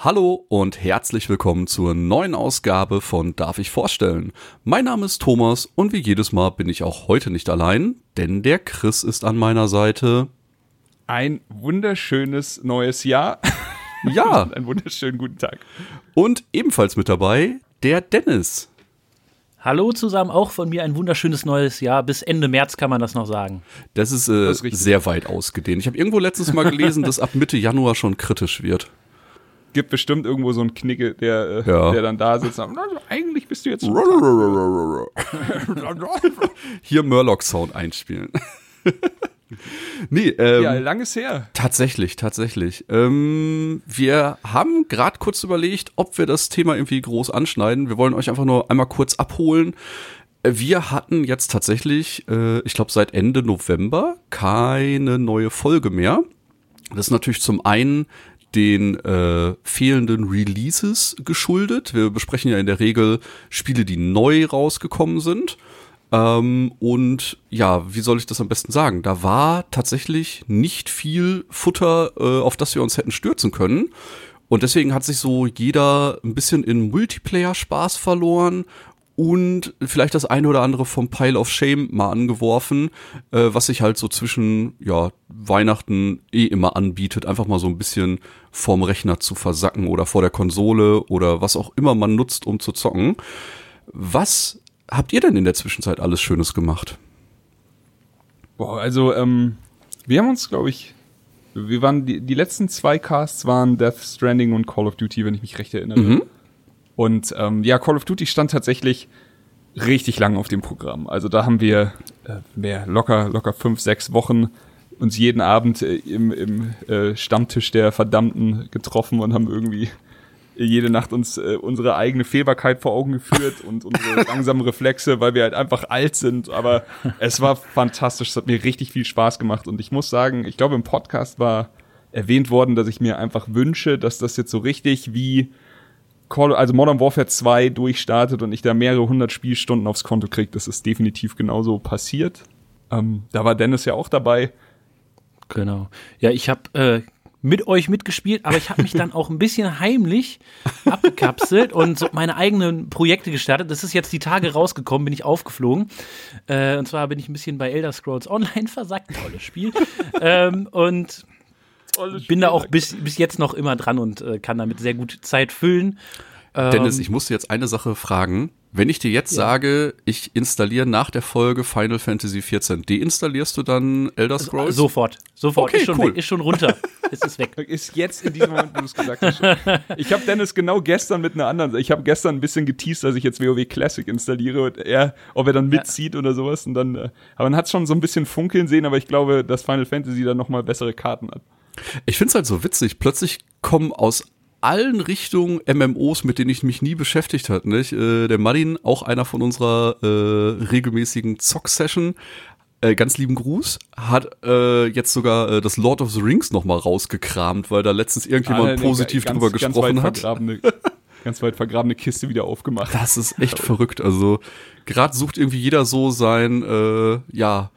Hallo und herzlich willkommen zur neuen Ausgabe von Darf ich vorstellen. Mein Name ist Thomas und wie jedes Mal bin ich auch heute nicht allein, denn der Chris ist an meiner Seite. Ein wunderschönes neues Jahr. Ja. Einen wunderschönen guten Tag. Und ebenfalls mit dabei der Dennis. Hallo zusammen, auch von mir ein wunderschönes neues Jahr. Bis Ende März kann man das noch sagen. Das ist, äh, Das ist sehr weit ausgedehnt. Ich habe irgendwo letztens mal gelesen, dass ab Mitte Januar schon kritisch wird. Gibt bestimmt irgendwo so einen Knicke, der, äh, Ja. der dann da sitzt und sagt, eigentlich bist du jetzt. Hier Murloc-Sound einspielen. nee, ähm, ja, lang ist her. Tatsächlich, tatsächlich. Ähm, wir haben gerade kurz überlegt, ob wir das Thema irgendwie groß anschneiden. Wir wollen euch einfach nur einmal kurz abholen. Wir hatten jetzt tatsächlich, äh, ich glaube seit Ende November, keine neue Folge mehr. Das ist natürlich zum einen den äh, fehlenden Releases geschuldet. Wir besprechen ja in der Regel Spiele, die neu rausgekommen sind. Ähm, und ja, wie soll ich das am besten sagen? Da war tatsächlich nicht viel Futter, äh, auf das wir uns hätten stürzen können. Und deswegen hat sich so jeder ein bisschen in Multiplayer-Spaß verloren und vielleicht das eine oder andere vom Pile of Shame mal angeworfen, äh, was sich halt so zwischen ja, Weihnachten eh immer anbietet, einfach mal so ein bisschen vorm Rechner zu versacken oder vor der Konsole oder was auch immer man nutzt, um zu zocken. Was habt ihr denn in der Zwischenzeit alles Schönes gemacht? Boah, also, ähm, wir haben uns, glaube ich, wir waren, die, die letzten zwei Casts waren Death Stranding und Call of Duty, wenn ich mich recht erinnere. Mhm. Und ähm, ja, Call of Duty stand tatsächlich richtig lang auf dem Programm. Also da haben wir äh, mehr, locker, locker fünf, sechs Wochen uns jeden Abend äh, im, im äh, Stammtisch der Verdammten getroffen und haben irgendwie jede Nacht uns äh, unsere eigene Fehlbarkeit vor Augen geführt und unsere langsamen Reflexe, weil wir halt einfach alt sind. Aber es war fantastisch, es hat mir richtig viel Spaß gemacht. Und ich muss sagen, ich glaube, im Podcast war erwähnt worden, dass ich mir einfach wünsche, dass das jetzt so richtig wie Call, also Modern Warfare 2 durchstartet und ich da mehrere hundert Spielstunden aufs Konto kriege. Das ist definitiv genauso passiert. Ähm, da war Dennis ja auch dabei. Genau. Ja, ich habe äh, mit euch mitgespielt, aber ich habe mich dann auch ein bisschen heimlich abgekapselt und so meine eigenen Projekte gestartet. Das ist jetzt die Tage rausgekommen, bin ich aufgeflogen. Äh, und zwar bin ich ein bisschen bei Elder Scrolls Online versackt. Tolles Spiel. ähm, und bin da auch bis, bis jetzt noch immer dran und äh, kann damit sehr gut Zeit füllen. Ähm, Dennis, ich musste jetzt eine Sache fragen. Wenn ich dir jetzt sage, ich installiere nach der Folge Final Fantasy XIV, deinstallierst du dann Elder Scrolls? Sofort, sofort. Okay, ist, schon cool. weg, ist schon runter. ist es weg. Ist jetzt in diesem Moment, wo du es gesagt hast. Ich habe Dennis genau gestern mit einer anderen, ich habe gestern ein bisschen geteased, dass ich jetzt WoW Classic installiere und er, ob er dann mitzieht oder sowas. Und dann, äh, aber man hat schon so ein bisschen funkeln sehen, aber ich glaube, dass Final Fantasy dann nochmal bessere Karten hat. Ich find's halt so witzig. Plötzlich kommen aus allen Richtungen MMOs, mit denen ich mich nie beschäftigt hatte. Nicht? Äh, der Martin, auch einer von unserer äh, regelmäßigen Zock-Session, äh, ganz lieben Gruß, hat äh, jetzt sogar äh, das Lord of the Rings nochmal rausgekramt, weil da letztens irgendjemand Ah, nee, positiv ganz- drüber ganz gesprochen hat. Ganz weit vergrabene Kiste wieder aufgemacht. Das ist echt verrückt. Also gerade sucht irgendwie jeder so sein, äh, ja,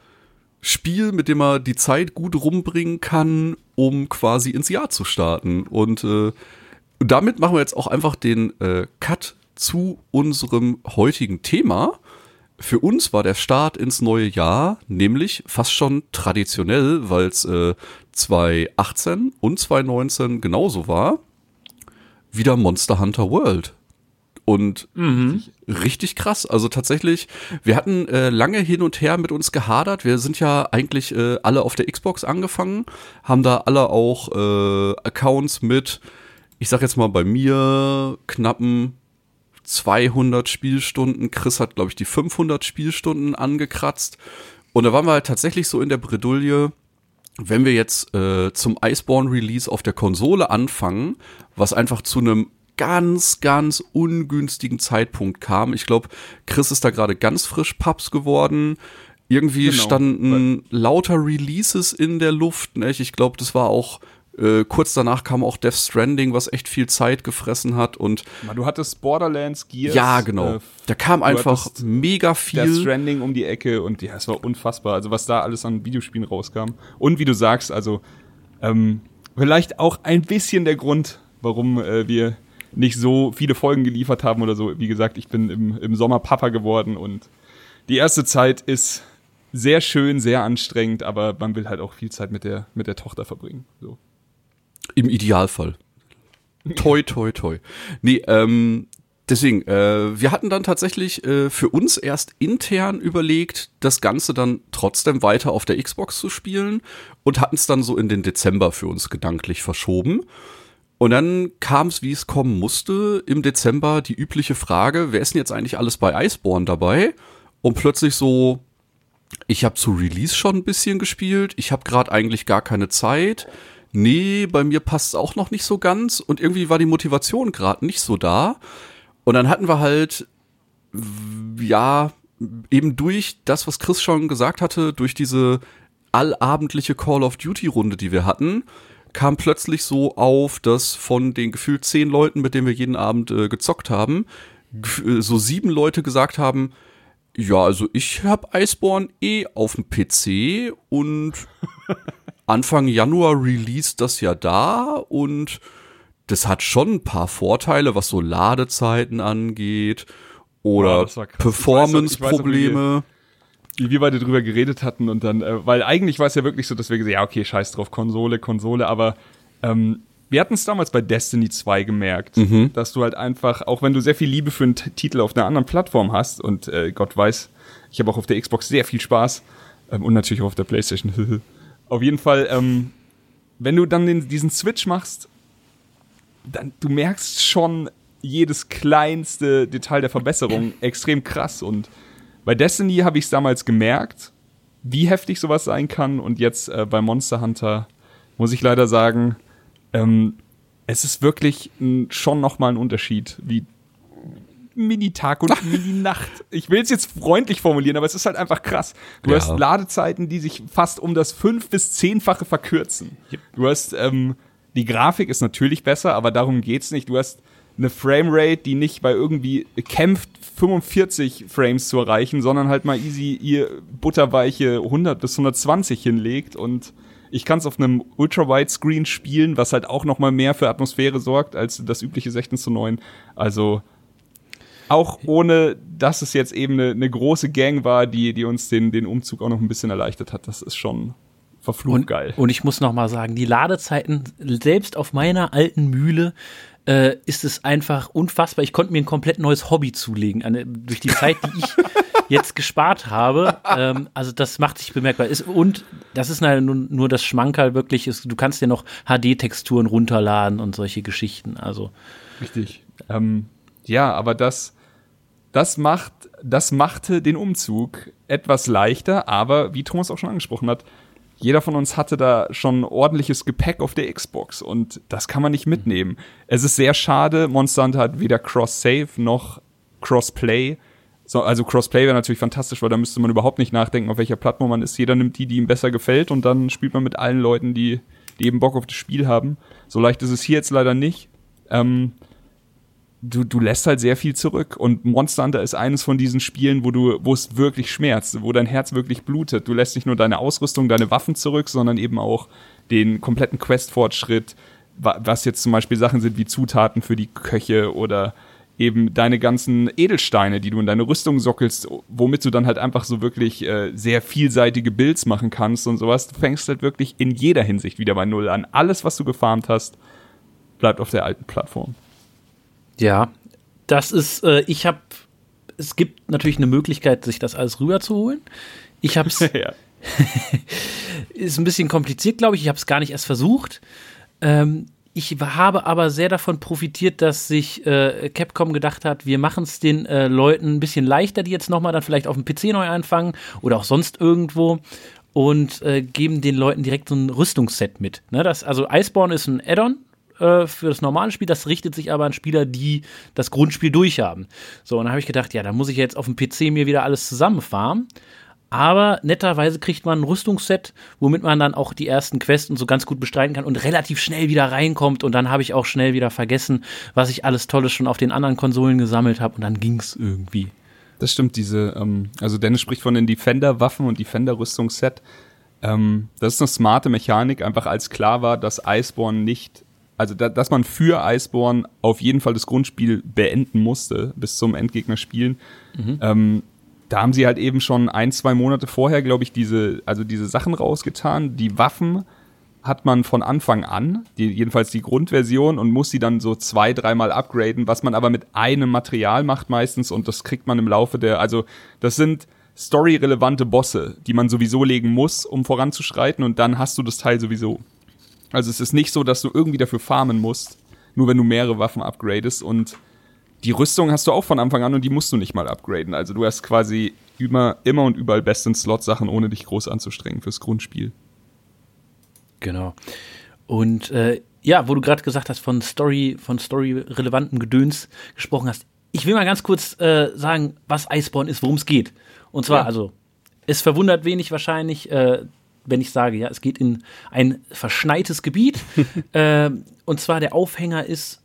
Spiel, mit dem er die Zeit gut rumbringen kann, um quasi ins Jahr zu starten. Und äh, damit machen wir jetzt auch einfach den äh, Cut zu unserem heutigen Thema. Für uns war der Start ins neue Jahr nämlich fast schon traditionell, weil es äh, 2018 und 2019 genauso war, wieder Monster Hunter World. Und richtig krass. Also tatsächlich, wir hatten äh, lange hin und her mit uns gehadert. Wir sind ja eigentlich äh, alle auf der Xbox angefangen, haben da alle auch äh, Accounts mit, ich sag jetzt mal bei mir, knappen 200 Spielstunden. Chris hat, glaube ich, die 500 Spielstunden angekratzt. Und da waren wir halt tatsächlich so in der Bredouille, wenn wir jetzt äh, zum Iceborne Release auf der Konsole anfangen, was einfach zu einem ganz, ganz ungünstigen Zeitpunkt kam. Ich glaube, Chris ist da gerade ganz frisch Paps geworden. Irgendwie Genau, standen lauter Releases in der Luft. Ne? Ich glaube, das war auch äh, kurz danach kam auch Death Stranding, was echt viel Zeit gefressen hat. Und Mal, Du hattest Borderlands, Gears. ja, genau. äh, da kam einfach mega Death viel. Stranding um die Ecke und ja, es war unfassbar. Also was da alles an Videospielen rauskam. Und wie du sagst, also ähm, vielleicht auch ein bisschen der Grund, warum äh, wir nicht so viele Folgen geliefert haben oder so. Wie gesagt, ich bin im, im Sommer Papa geworden und die erste Zeit ist sehr schön, sehr anstrengend, aber man will halt auch viel Zeit mit der, mit der Tochter verbringen. So. Im Idealfall. Toi, toi, toi. Nee, ähm, deswegen, äh, wir hatten dann tatsächlich äh, für uns erst intern überlegt, das Ganze dann trotzdem weiter auf der Xbox zu spielen und hatten es dann so in den Dezember für uns gedanklich verschoben. Und dann kam es, wie es kommen musste, im Dezember die übliche Frage, wer ist denn jetzt eigentlich alles bei Iceborne dabei? Und plötzlich so, ich habe zu Release schon ein bisschen gespielt, ich habe gerade eigentlich gar keine Zeit. Nee, bei mir passt es auch noch nicht so ganz und irgendwie war die Motivation gerade nicht so da. Und dann hatten wir halt, ja, eben durch das, was Chris schon gesagt hatte, durch diese allabendliche Call of Duty Runde, die wir hatten, kam plötzlich so auf, dass von den gefühlt zehn Leuten, mit denen wir jeden Abend äh, gezockt haben, äh, so sieben Leute gesagt haben, ja, also ich hab Iceborne eh auf dem PC und Anfang Januar released das ja da und das hat schon ein paar Vorteile, was so Ladezeiten angeht oder noch, Performance-Probleme. Wie wir beide drüber geredet hatten und dann, äh, weil eigentlich war es ja wirklich so, dass wir gesagt ja, okay, scheiß drauf, Konsole, Konsole, aber ähm, wir hatten es damals bei Destiny 2 gemerkt, dass du halt einfach, auch wenn du sehr viel Liebe für einen Titel auf einer anderen Plattform hast und äh, Gott weiß, ich habe auch auf der Xbox sehr viel Spaß ähm, und natürlich auch auf der Playstation. auf jeden Fall, ähm, wenn du dann den, diesen Switch machst, dann du merkst schon jedes kleinste Detail der Verbesserung extrem krass und bei Destiny habe ich es damals gemerkt, wie heftig sowas sein kann. Und jetzt äh, bei Monster Hunter muss ich leider sagen, ähm, es ist wirklich n, schon noch mal ein Unterschied, wie Mini-Tag und Mini-Nacht. Ich will es jetzt freundlich formulieren, aber es ist halt einfach krass. Du Ja. hast Ladezeiten, die sich fast um das fünf- bis zehnfache verkürzen. Du hast, ähm, die Grafik ist natürlich besser, aber darum geht's nicht. Du hast eine Framerate, die nicht bei irgendwie kämpft, 45 Frames zu erreichen, sondern halt mal easy ihr butterweiche 100 bis 120 hinlegt und ich kann es auf einem Ultra-Wide-Screen spielen, was halt auch noch mal mehr für Atmosphäre sorgt als das übliche 16 zu 9. Also auch ohne, dass es jetzt eben eine, eine große Gang war, die, die uns den, den Umzug auch noch ein bisschen erleichtert hat. Das ist schon verflucht Und, geil. und ich muss noch mal sagen, die Ladezeiten, selbst auf meiner alten Mühle, äh, ist es einfach unfassbar. Ich konnte mir ein komplett neues Hobby zulegen, eine, durch die Zeit, die ich jetzt gespart habe. Ähm, also das macht sich bemerkbar. Ist, und das ist nur, nur das Schmankerl wirklich, ist, du kannst dir noch HD-Texturen runterladen und solche Geschichten. Also Richtig. Ähm, ja, aber das, das macht, das machte den Umzug etwas leichter, aber wie Thomas auch schon angesprochen hat, jeder von uns hatte da schon ordentliches Gepäck auf der Xbox und das kann man nicht mitnehmen. Es ist sehr schade, Monster Hunter hat weder Cross-Save noch Cross-Play. So, also Crossplay wäre natürlich fantastisch, weil da müsste man überhaupt nicht nachdenken, auf welcher Plattform man ist. Jeder nimmt die, die ihm besser gefällt und dann spielt man mit allen Leuten, die, die eben Bock auf das Spiel haben. So leicht ist es hier jetzt leider nicht. Ähm, du, du lässt halt sehr viel zurück. Und Monster Hunter ist eines von diesen Spielen, wo du, wo es wirklich schmerzt, wo dein Herz wirklich blutet. Du lässt nicht nur deine Ausrüstung, deine Waffen zurück, sondern eben auch den kompletten Quest-Fortschritt, wa- was jetzt zum Beispiel Sachen sind wie Zutaten für die Köche oder eben deine ganzen Edelsteine, die du in deine Rüstung sockelst, womit du dann halt einfach so wirklich äh, sehr vielseitige Builds machen kannst und sowas. Du fängst halt wirklich in jeder Hinsicht wieder bei Null an. Alles, was du gefarmt hast, bleibt auf der alten Plattform. Ja, das ist, äh, ich habe, es gibt natürlich eine Möglichkeit, sich das alles rüberzuholen. Ich habe es, ja. ist ein bisschen kompliziert, glaube ich. Ich habe es gar nicht erst versucht. Ähm, ich habe aber sehr davon profitiert, dass sich äh, Capcom gedacht hat, wir machen es den äh, Leuten ein bisschen leichter, die jetzt nochmal dann vielleicht auf dem PC neu anfangen oder auch sonst irgendwo und äh, geben den Leuten direkt so ein Rüstungsset mit. Ne, das, also Iceborne ist ein Add-on äh, für das normale Spiel, das richtet sich aber an Spieler, die das Grundspiel durchhaben. So, und dann habe ich gedacht, ja, da muss ich jetzt auf dem PC mir wieder alles zusammenfarmen. Aber netterweise kriegt man ein Rüstungsset, womit man dann auch die ersten Quests und so ganz gut bestreiten kann und relativ schnell wieder reinkommt. Und dann habe ich auch schnell wieder vergessen, was ich alles Tolles schon auf den anderen Konsolen gesammelt habe. Und dann ging's irgendwie. Das stimmt, diese, ähm, also Dennis spricht von den Defender-Waffen und Defender-Rüstungsset. Ähm, das ist eine smarte Mechanik, einfach als klar war, dass Iceborne nicht, also da, dass man für Iceborne auf jeden Fall das Grundspiel beenden musste, bis zum Endgegner spielen. Mhm. Ähm, da haben sie halt eben schon ein, zwei Monate vorher, glaube ich, diese, also diese Sachen rausgetan. Die Waffen hat man von Anfang an, die, jedenfalls die Grundversion, und muss sie dann so zwei, dreimal upgraden, was man aber mit einem Material macht meistens und das kriegt man im Laufe der, also das sind storyrelevante Bosse, die man sowieso legen muss, um voranzuschreiten und dann hast du das Teil sowieso. Also es ist nicht so, dass du irgendwie dafür farmen musst, nur wenn du mehrere Waffen upgradest und die Rüstung hast du auch von Anfang an und die musst du nicht mal upgraden. Also du hast quasi immer, immer und überall besten Slot-Sachen, ohne dich groß anzustrengen fürs Grundspiel. Genau. Und äh, ja, wo du gerade gesagt hast, von Story, von Story-relevanten Gedöns gesprochen hast. Ich will mal ganz kurz äh, sagen, was Iceborne ist, worum es geht. Und zwar, ja. also, es verwundert wenig wahrscheinlich, äh, wenn ich sage, ja, es geht in ein verschneites Gebiet. äh, und zwar der Aufhänger ist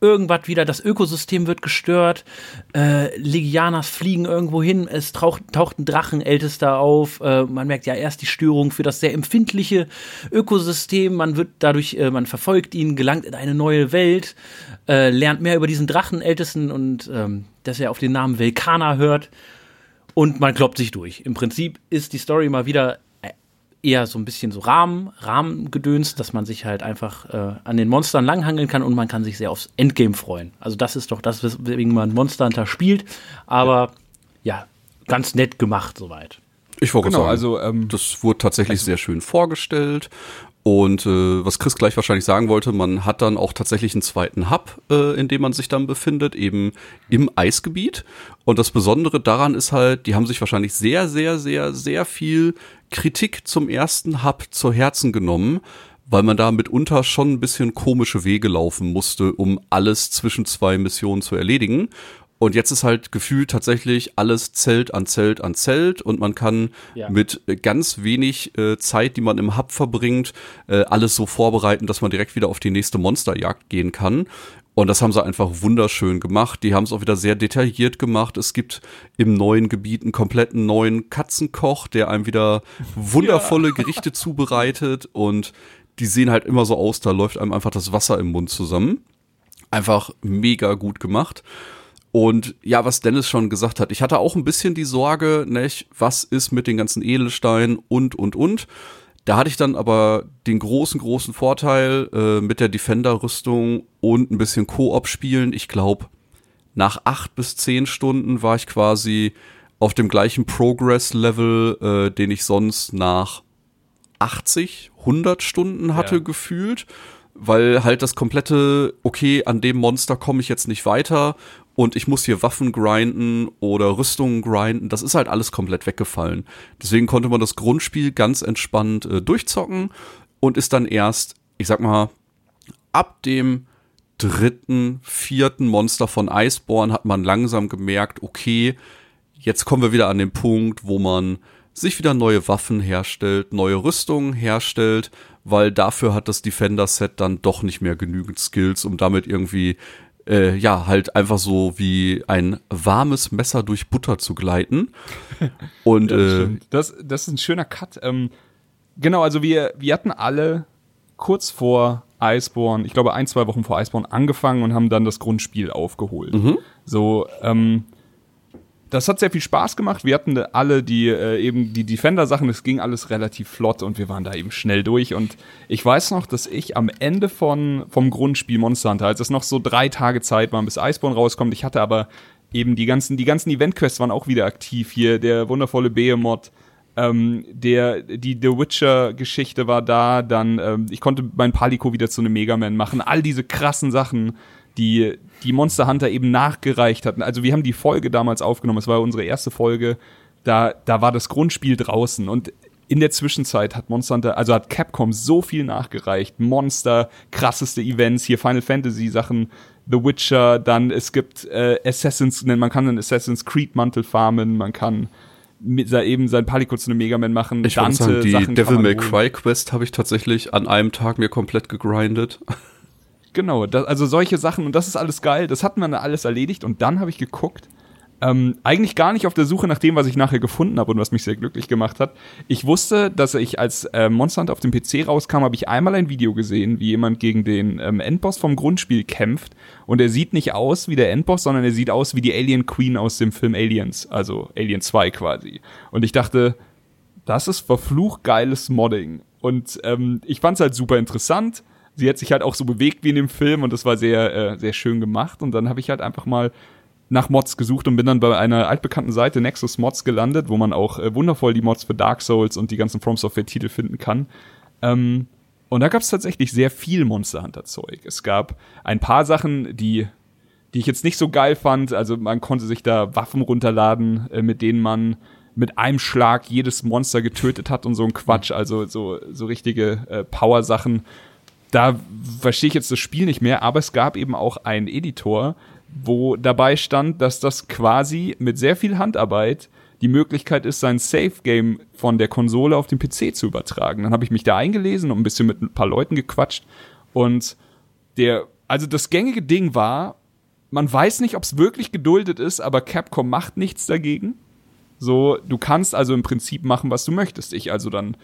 irgendwas wieder, das Ökosystem wird gestört, äh, Legianas fliegen irgendwo hin, es taucht, taucht ein Drachenältester auf, äh, man merkt ja erst die Störung für das sehr empfindliche Ökosystem, man wird dadurch, äh, man verfolgt ihn, gelangt in eine neue Welt, äh, lernt mehr über diesen Drachenältesten und ähm, dass er auf den Namen Velkana hört und man kloppt sich durch. Im Prinzip ist die Story mal wieder eher so ein bisschen so Rahmen, Rahmengedöns, dass man sich halt einfach äh, an den Monstern langhangeln kann und man kann sich sehr aufs Endgame freuen. Also das ist doch das, weswegen man Monster Hunter spielt. Aber ja, ja ganz nett gemacht soweit. Ich wollte genau, sagen, also ähm, das wurde tatsächlich also, sehr schön vorgestellt und äh, was Chris gleich wahrscheinlich sagen wollte, man hat dann auch tatsächlich einen zweiten Hub, äh, in dem man sich dann befindet, eben im Eisgebiet. Und das Besondere daran ist halt, die haben sich wahrscheinlich sehr, sehr, sehr, sehr viel Kritik zum ersten Hub zu Herzen genommen, weil man da mitunter schon ein bisschen komische Wege laufen musste, um alles zwischen zwei Missionen zu erledigen. Und jetzt ist halt gefühlt tatsächlich alles Zelt an Zelt an Zelt und man kann ja. mit ganz wenig äh, Zeit, die man im Hub verbringt, äh, alles so vorbereiten, dass man direkt wieder auf die nächste Monsterjagd gehen kann. Und das haben sie einfach wunderschön gemacht. Die haben es auch wieder sehr detailliert gemacht. Es gibt im neuen Gebiet einen kompletten neuen Katzenkoch, der einem wieder wundervolle ja. Gerichte zubereitet. Und die sehen halt immer so aus, da läuft einem einfach das Wasser im Mund zusammen. Einfach mega gut gemacht. Und ja, was Dennis schon gesagt hat, ich hatte auch ein bisschen die Sorge, nicht, was ist mit den ganzen Edelsteinen und, und, und. Da hatte ich dann aber den großen, großen Vorteil äh, mit der Defender-Rüstung und ein bisschen Koop spielen. Ich glaube, nach acht bis zehn Stunden war ich quasi auf dem gleichen Progress-Level, äh, den ich sonst nach 80, 100 Stunden hatte ja. gefühlt weil halt das komplette, okay, an dem Monster komme ich jetzt nicht weiter und ich muss hier Waffen grinden oder Rüstungen grinden. Das ist halt alles komplett weggefallen. Deswegen konnte man das Grundspiel ganz entspannt äh, durchzocken und ist dann erst, ich sag mal, ab dem dritten, vierten Monster von Iceborne hat man langsam gemerkt, okay, jetzt kommen wir wieder an den Punkt, wo man sich wieder neue Waffen herstellt, neue Rüstungen herstellt, weil dafür hat das Defender-Set dann doch nicht mehr genügend Skills, um damit irgendwie äh, ja, halt einfach so wie ein warmes Messer durch Butter zu gleiten. Und ja, das, äh, das, das ist ein schöner Cut. Ähm, genau, also wir, wir hatten alle kurz vor Iceborne, ich glaube ein, zwei Wochen vor Iceborne angefangen und haben dann das Grundspiel aufgeholt. Mhm. So, ähm, das hat sehr viel Spaß gemacht. Wir hatten alle die äh, eben die Defender-Sachen, es ging alles relativ flott und wir waren da eben schnell durch. Und ich weiß noch, dass ich am Ende von, vom Grundspiel Monster Hunter, als es noch so drei Tage Zeit waren, bis Iceborne rauskommt, ich hatte aber eben die ganzen, die ganzen Event-Quests waren auch wieder aktiv hier. Der wundervolle Behemoth, ähm, der, die The Witcher-Geschichte war da, dann, ähm, ich konnte mein Palico wieder zu einem Mega Man machen. All diese krassen Sachen, die die Monster Hunter eben nachgereicht hatten. Also wir haben die Folge damals aufgenommen, es war unsere erste Folge, da, da war das Grundspiel draußen und in der Zwischenzeit hat Monster Hunter, also hat Capcom so viel nachgereicht. Monster, krasseste Events, hier Final Fantasy Sachen, The Witcher, dann es gibt äh, Assassins, man kann einen Assassin's Creed Mantel farmen, man kann mit, eben sein Palico zu einem Mega Man machen. Ich Dante, sagen, die Sachen Devil May. Cry Quest habe ich tatsächlich an einem Tag mir komplett gegrindet. Genau, das, also solche Sachen und das ist alles geil. Das wir dann alles erledigt und dann habe ich geguckt. Ähm, eigentlich gar nicht auf der Suche nach dem, was ich nachher gefunden habe und was mich sehr glücklich gemacht hat. Ich wusste, dass ich als äh, Monster Hunter auf dem PC rauskam, habe ich einmal ein Video gesehen, wie jemand gegen den ähm, Endboss vom Grundspiel kämpft und er sieht nicht aus wie der Endboss, sondern er sieht aus wie die Alien Queen aus dem Film Aliens, also Alien 2 quasi. Und ich dachte, das ist verflucht geiles Modding. Und ähm, ich fand's halt super interessant. Sie hat sich halt auch so bewegt wie in dem Film und das war sehr, äh, sehr schön gemacht. Und dann habe ich halt einfach mal nach Mods gesucht und bin dann bei einer altbekannten Seite Nexus Mods gelandet, wo man auch äh, wundervoll die Mods für Dark Souls und die ganzen From Software Titel finden kann. Ähm, und da gab es tatsächlich sehr viel Monster Hunter Zeug. Es gab ein paar Sachen, die die ich jetzt nicht so geil fand. Also man konnte sich da Waffen runterladen, äh, mit denen man mit einem Schlag jedes Monster getötet hat und so ein Quatsch. Also so, so richtige äh, Power-Sachen. Da verstehe ich jetzt das Spiel nicht mehr, aber es gab eben auch einen Editor, wo dabei stand, dass das quasi mit sehr viel Handarbeit die Möglichkeit ist, sein Safe-Game von der Konsole auf den PC zu übertragen. Dann habe ich mich da eingelesen und ein bisschen mit ein paar Leuten gequatscht. Und der, also das gängige Ding war, man weiß nicht, ob es wirklich geduldet ist, aber Capcom macht nichts dagegen. So, du kannst also im Prinzip machen, was du möchtest. Ich also dann,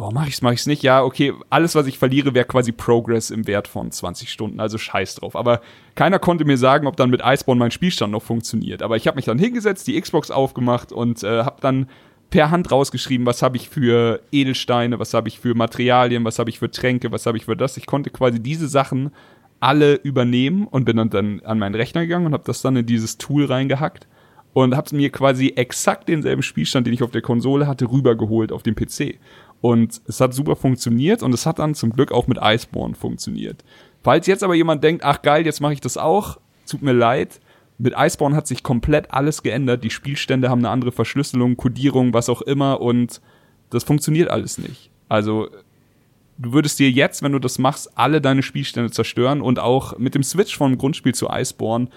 warum mache ich's, mache ich's nicht? Ja, okay, alles, was ich verliere, wäre quasi Progress im Wert von 20 Stunden, also scheiß drauf. Aber keiner konnte mir sagen, ob dann mit Iceborne mein Spielstand noch funktioniert. Aber ich habe mich dann hingesetzt, die Xbox aufgemacht und äh, habe dann per Hand rausgeschrieben, was habe ich für Edelsteine, was habe ich für Materialien, was habe ich für Tränke, was habe ich für das. Ich konnte quasi diese Sachen alle übernehmen und bin dann, dann an meinen Rechner gegangen und habe das dann in dieses Tool reingehackt und habe mir quasi exakt denselben Spielstand, den ich auf der Konsole hatte, rübergeholt auf den PC. Und es hat super funktioniert und es hat dann zum Glück auch mit Iceborne funktioniert. Falls jetzt aber jemand denkt, ach geil, jetzt mache ich das auch, tut mir leid. Mit Iceborne hat sich komplett alles geändert. Die Spielstände haben eine andere Verschlüsselung, Codierung, was auch immer und das funktioniert alles nicht. Also du würdest dir jetzt, wenn du das machst, alle deine Spielstände zerstören und auch mit dem Switch vom Grundspiel zu Iceborne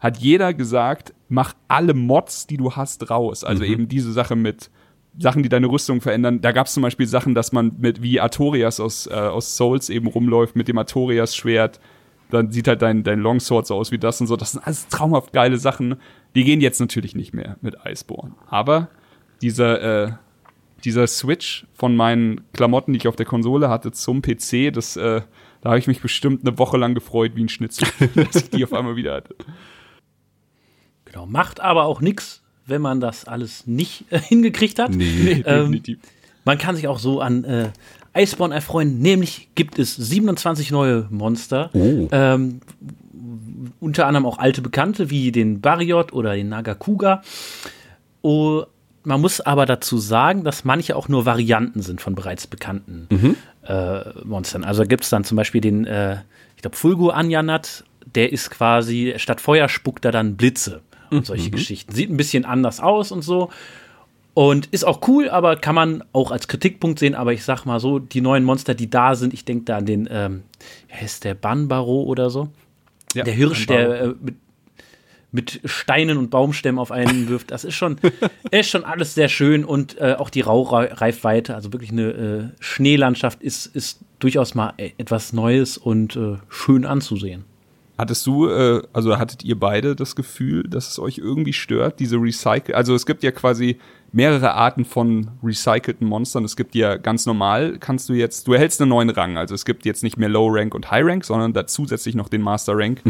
hat jeder gesagt, mach alle Mods, die du hast, raus. Also eben diese Sache mit Sachen, die deine Rüstung verändern. Da gab es zum Beispiel Sachen, dass man mit wie Artorias aus, äh, aus Souls eben rumläuft mit dem Artorias-Schwert. Dann sieht halt dein, dein Longsword so aus wie das und so. Das sind alles traumhaft geile Sachen. Die gehen jetzt natürlich nicht mehr mit Iceborne. Aber dieser, äh, dieser Switch von meinen Klamotten, die ich auf der Konsole hatte, zum PC, das, äh, da habe ich mich bestimmt eine Woche lang gefreut wie ein Schnitzel, dass ich die auf einmal wieder hatte. Genau, macht aber auch nichts, wenn man das alles nicht äh, hingekriegt hat. Nee. Ähm, definitiv. Man kann sich auch so an äh, Iceborne erfreuen. Nämlich gibt es 27 neue Monster. Oh. Ähm, unter anderem auch alte Bekannte wie den Bariot oder den Nagakuga. Oh, man muss aber dazu sagen, dass manche auch nur Varianten sind von bereits bekannten äh, Monstern. Also gibt es dann zum Beispiel den, äh, ich glaube, Fulgo Anjanat, der ist quasi, statt Feuer spuckt er dann Blitze und solche Geschichten. Sieht ein bisschen anders aus und so. Und ist auch cool, aber kann man auch als Kritikpunkt sehen. Aber ich sag mal so, die neuen Monster, die da sind, ich denke da an den, ähm, wie heißt der Banbaro oder so? Ja, der Hirsch, der äh, mit, mit Steinen und Baumstämmen auf einen wirft. Das ist schon, ist schon alles sehr schön und äh, auch die Raureifweite, also wirklich eine äh, Schneelandschaft, ist, ist durchaus mal e- etwas Neues und äh, schön anzusehen. Hattest du, äh, also hattet ihr beide das Gefühl, dass es euch irgendwie stört, diese Recycle, also es gibt ja quasi mehrere Arten von recycelten Monstern. Es gibt ja ganz normal, kannst du jetzt, du erhältst einen neuen Rang. Also es gibt jetzt nicht mehr Low Rank und High Rank, sondern da zusätzlich noch den Master Rank.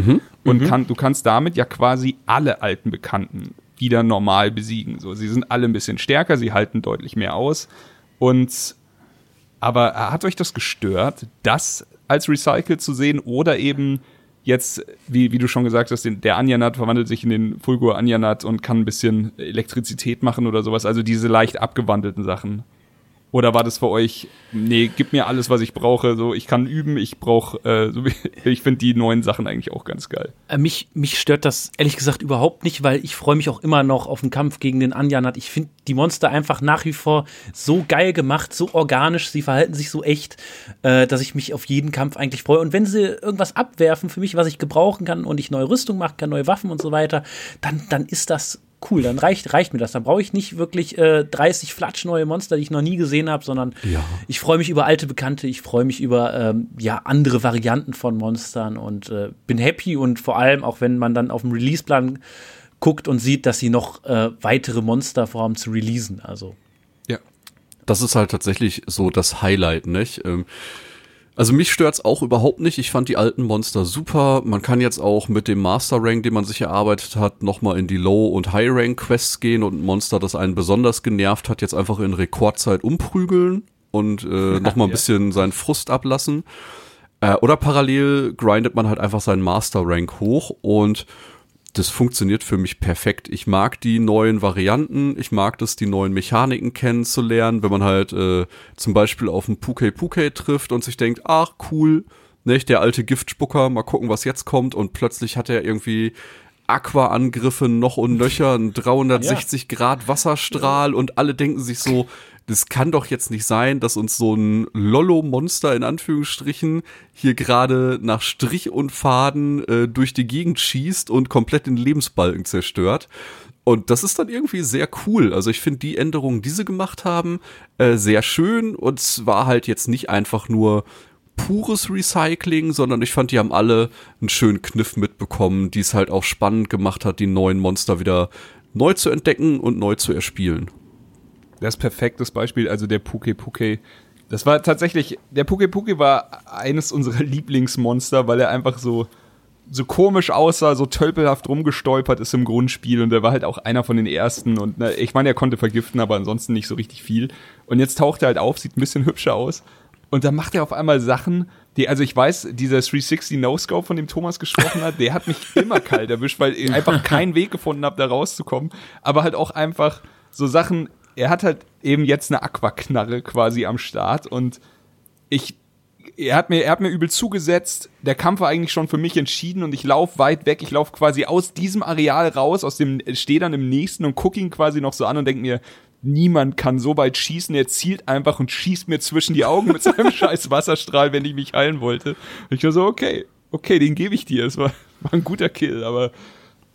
Und Kann, du kannst damit ja quasi alle alten Bekannten wieder normal besiegen. So, sie sind alle ein bisschen stärker, sie halten deutlich mehr aus. Und aber hat euch das gestört, das als recycelt zu sehen oder eben jetzt, wie, wie du schon gesagt hast, den, der Anjanat verwandelt sich in den Fulgur Anjanat und kann ein bisschen Elektrizität machen oder sowas, also diese leicht abgewandelten Sachen. Oder war das für euch, nee, gib mir alles, was ich brauche, so ich kann üben, ich brauche, äh, so, ich finde die neuen Sachen eigentlich auch ganz geil. Äh, mich, mich stört das ehrlich gesagt überhaupt nicht, weil ich freue mich auch immer noch auf den Kampf gegen den Anjanat. Ich finde die Monster einfach nach wie vor so geil gemacht, so organisch, sie verhalten sich so echt, äh, dass ich mich auf jeden Kampf eigentlich freue. Und wenn sie irgendwas abwerfen für mich, was ich gebrauchen kann und ich neue Rüstung machen kann, neue Waffen und so weiter, dann, dann ist das cool, dann reicht, reicht mir das. Dann brauche ich nicht wirklich äh, 30 Flatsch neue Monster, die ich noch nie gesehen habe, sondern Ja. ich freue mich über alte Bekannte, ich freue mich über ähm, ja, andere Varianten von Monstern und äh, bin happy und vor allem, auch wenn man dann auf dem Releaseplan guckt und sieht, dass sie noch äh, weitere Monster vorhaben zu releasen. Also Ja. Das ist halt tatsächlich so das Highlight, nicht? Ähm, also mich stört's auch überhaupt nicht. Ich fand die alten Monster super. Man kann jetzt auch mit dem Master Rank, den man sich erarbeitet hat, nochmal in die Low- und High-Rank-Quests gehen und ein Monster, das einen besonders genervt hat, jetzt einfach in Rekordzeit umprügeln und äh, nochmal ein bisschen seinen Frust ablassen. Äh, oder parallel grindet man halt einfach seinen Master Rank hoch und das funktioniert für mich perfekt. Ich mag die neuen Varianten, ich mag das, die neuen Mechaniken kennenzulernen, wenn man halt äh, zum Beispiel auf einen Puke Puke trifft und sich denkt, ach cool, nicht der alte Giftspucker, mal gucken, was jetzt kommt. Und plötzlich hat er irgendwie Aqua-Angriffe noch und nöcher, ein 360 Grad Wasserstrahl. Und alle denken sich so, das kann doch jetzt nicht sein, dass uns so ein Lollo-Monster in Anführungsstrichen hier gerade nach Strich und Faden äh, durch die Gegend schießt und komplett den Lebensbalken zerstört. Und das ist dann irgendwie sehr cool. Also ich finde die Änderungen, die sie gemacht haben, äh, sehr schön. Und es war halt jetzt nicht einfach nur pures Recycling, sondern ich fand, die haben alle einen schönen Kniff mitbekommen, die es halt auch spannend gemacht hat, die neuen Monster wieder neu zu entdecken und neu zu erspielen. Das ist perfektes Beispiel, also der Puke Puke. Das war tatsächlich, der Puke Puke war eines unserer Lieblingsmonster, weil er einfach so, so komisch aussah, so tölpelhaft rumgestolpert ist im Grundspiel und er war halt auch einer von den ersten und na, ich meine, er konnte vergiften, aber ansonsten nicht so richtig viel. Und jetzt taucht er halt auf, sieht ein bisschen hübscher aus und dann macht er auf einmal Sachen, die, also ich weiß, dieser 360 No-Scope, von dem Thomas gesprochen hat, der hat mich immer kalt erwischt, weil ich einfach keinen Weg gefunden habe, da rauszukommen. Aber halt auch einfach so Sachen, er hat halt eben jetzt eine Aquaknarre quasi am Start und ich, er hat mir, er hat mir übel zugesetzt. Der Kampf war eigentlich schon für mich entschieden und ich laufe weit weg. Ich laufe quasi aus diesem Areal raus, aus dem, stehe dann im nächsten und gucke ihn quasi noch so an und denke mir, niemand kann so weit schießen. Er zielt einfach und schießt mir zwischen die Augen mit seinem scheiß Wasserstrahl, wenn ich mich heilen wollte. Und ich war so, okay, okay, den gebe ich dir. Es war, war ein guter Kill, aber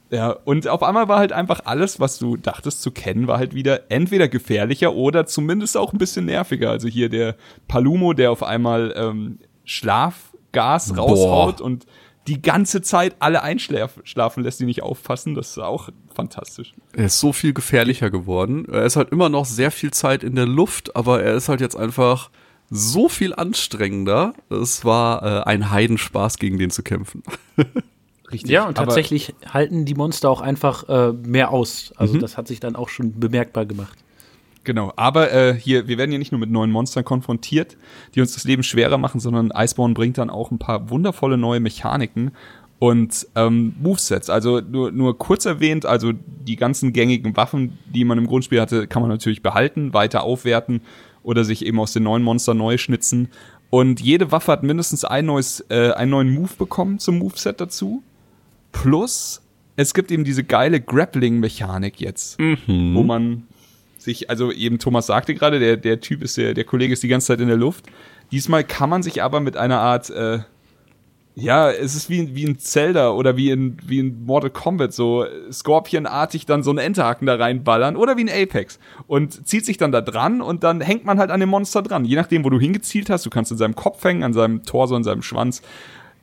ja, und auf einmal war halt einfach alles, was du dachtest zu kennen, war halt wieder entweder gefährlicher oder zumindest auch ein bisschen nerviger. Also hier der Palumo, der auf einmal ähm, Schlafgas Boah. raushaut und die ganze Zeit alle einschlafen lässt, die nicht aufpassen. Das ist auch fantastisch. Er ist so viel gefährlicher geworden. Er ist halt immer noch sehr viel Zeit in der Luft, aber er ist halt jetzt einfach so viel anstrengender. Es war äh, ein Heidenspaß, gegen den zu kämpfen. Richtig. Ja, und tatsächlich halten die Monster auch einfach äh, mehr aus. Also Mhm. das hat sich dann auch schon bemerkbar gemacht. Genau, aber äh, hier, wir werden hier nicht nur mit neuen Monstern konfrontiert, die uns das Leben schwerer machen, sondern Iceborne bringt dann auch ein paar wundervolle neue Mechaniken und ähm, Movesets. Also nur, nur kurz erwähnt, also die ganzen gängigen Waffen, die man im Grundspiel hatte, kann man natürlich behalten, weiter aufwerten oder sich eben aus den neuen Monstern neu schnitzen. Und jede Waffe hat mindestens ein neues, äh, einen neuen Move bekommen zum Moveset dazu. Plus, es gibt eben diese geile Grappling-Mechanik jetzt, wo man sich, also eben Thomas sagte gerade, der, der Typ ist, der, der Kollege ist die ganze Zeit in der Luft. Diesmal kann man sich aber mit einer Art, äh, ja, es ist wie, wie ein Zelda oder wie in, wie in Mortal Kombat, so Scorpion-artig dann so einen Enterhaken da reinballern oder wie ein Apex und zieht sich dann da dran und dann hängt man halt an dem Monster dran. Je nachdem, wo du hingezielt hast, du kannst in seinem Kopf hängen, an seinem Torso, an seinem Schwanz.